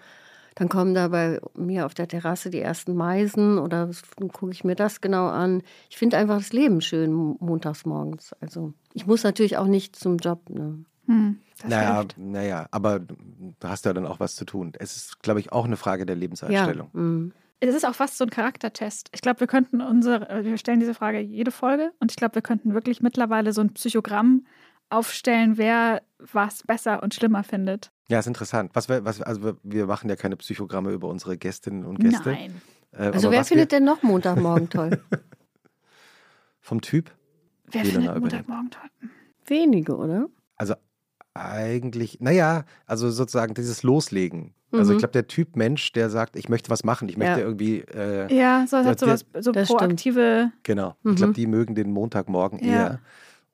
Dann kommen da bei mir auf der Terrasse die ersten Meisen oder gucke ich mir das genau an. Ich finde einfach das Leben schön mo- montags morgens. Also ich muss natürlich auch nicht zum Job. Ne? Hm. Naja, hilft. naja, aber du hast ja dann auch was zu tun. Es ist, glaube ich, auch eine Frage der Lebenseinstellung. Ja, mm. Es ist auch fast so ein Charaktertest. Ich glaube, wir könnten unsere, wir stellen diese Frage jede Folge und ich glaube, wir könnten wirklich mittlerweile so ein Psychogramm aufstellen, wer was besser und schlimmer findet. Ja, ist interessant. Was wir, was, also wir- machen ja keine Psychogramme über unsere Gästinnen und Gäste. Nein. Äh, Also wer findet wir, denn noch Montagmorgen toll? vom Typ? Wer Elena findet übernimmt. Montagmorgen toll? Wenige, oder? Also eigentlich, naja, also sozusagen dieses Loslegen. Also Mhm. ich glaube, der Typ Mensch, der sagt, ich möchte was machen, ich möchte Ja. irgendwie, äh, Ja, so Der- hat sowas, so das stimmt. proaktive. genau. Mhm. Ich glaube, die mögen den Montagmorgen Ja. eher.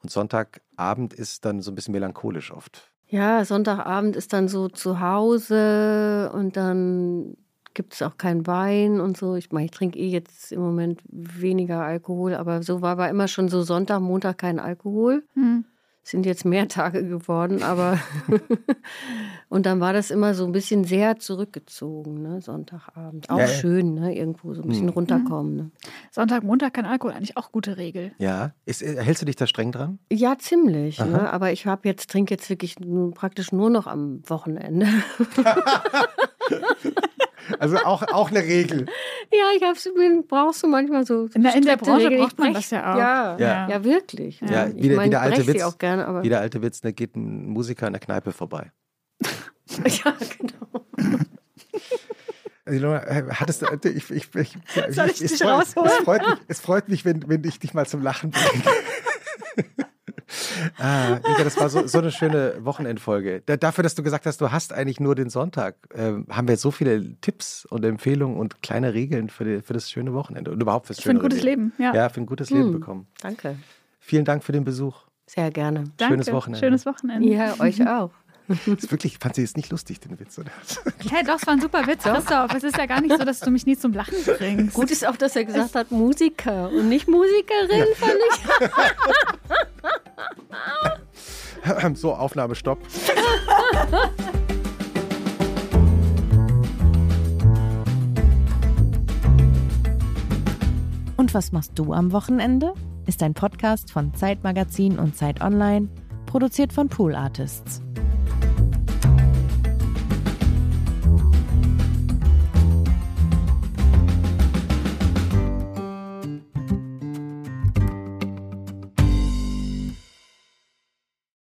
Und Sonntagabend ist dann so ein bisschen melancholisch oft. Ja, Sonntagabend ist dann so zu Hause und dann gibt es auch keinen Wein und so. Ich meine, ich trinke eh jetzt im Moment weniger Alkohol, aber so war aber immer schon so Sonntag, Montag kein Alkohol. Hm. Sind jetzt mehr Tage geworden, aber und dann war das immer so ein bisschen sehr zurückgezogen, ne? Sonntagabend. Auch Ja, schön, ne? Irgendwo so ein bisschen Hm. runterkommen. Ne? Sonntag, Montag kein Alkohol, eigentlich auch gute Regel. Ja. Ist, äh, hältst du dich da streng dran? Ja, ziemlich. Ne? Aber ich habe jetzt, trinke jetzt wirklich praktisch nur noch am Wochenende. Also auch, auch eine Regel. ja, ich hab's, brauchst du manchmal so. In der- in der Branche Regeln. braucht man Ich das ja auch. Ja, Ja. ja. wirklich. Ja, Ich wie der- meine, wie der ich alte Witz. auch gerne, aber Wie der alte Witz, da geht ein Musiker in der Kneipe vorbei. ja, genau. Also, Ilona, äh, hattest du, äh, ich, ich, ich, ich, Soll ich es dich freut, rausholen? Es freut, mich, es freut mich, wenn, wenn ich dich mal zum Lachen bringe. ah, Inga, das war so, so eine schöne Wochenendfolge. Da, dafür, dass du gesagt hast, du hast eigentlich nur den Sonntag, ähm, haben wir so viele Tipps und Empfehlungen und kleine Regeln für, die, für das schöne Wochenende und überhaupt fürs Für ein schöne gutes Leben, ja. Ja, für ein gutes Leben Hm. bekommen. Danke. Vielen Dank für den Besuch. Sehr gerne. Danke. Schönes Wochenende. Schönes Wochenende. Ja, euch auch. Das ist wirklich, fand sie jetzt nicht lustig, den Witz, oder? Hey, doch, es war ein super Witz, Christoph. Es ist ja gar nicht so, dass du mich nie zum Lachen bringst. Gut ist auch, dass er gesagt hat, Musiker und nicht Musikerin, fand ich. So, Aufnahmestopp. Und was machst du am Wochenende? Ist ein Podcast von Zeitmagazin und Zeit Online, produziert von Pool Artists.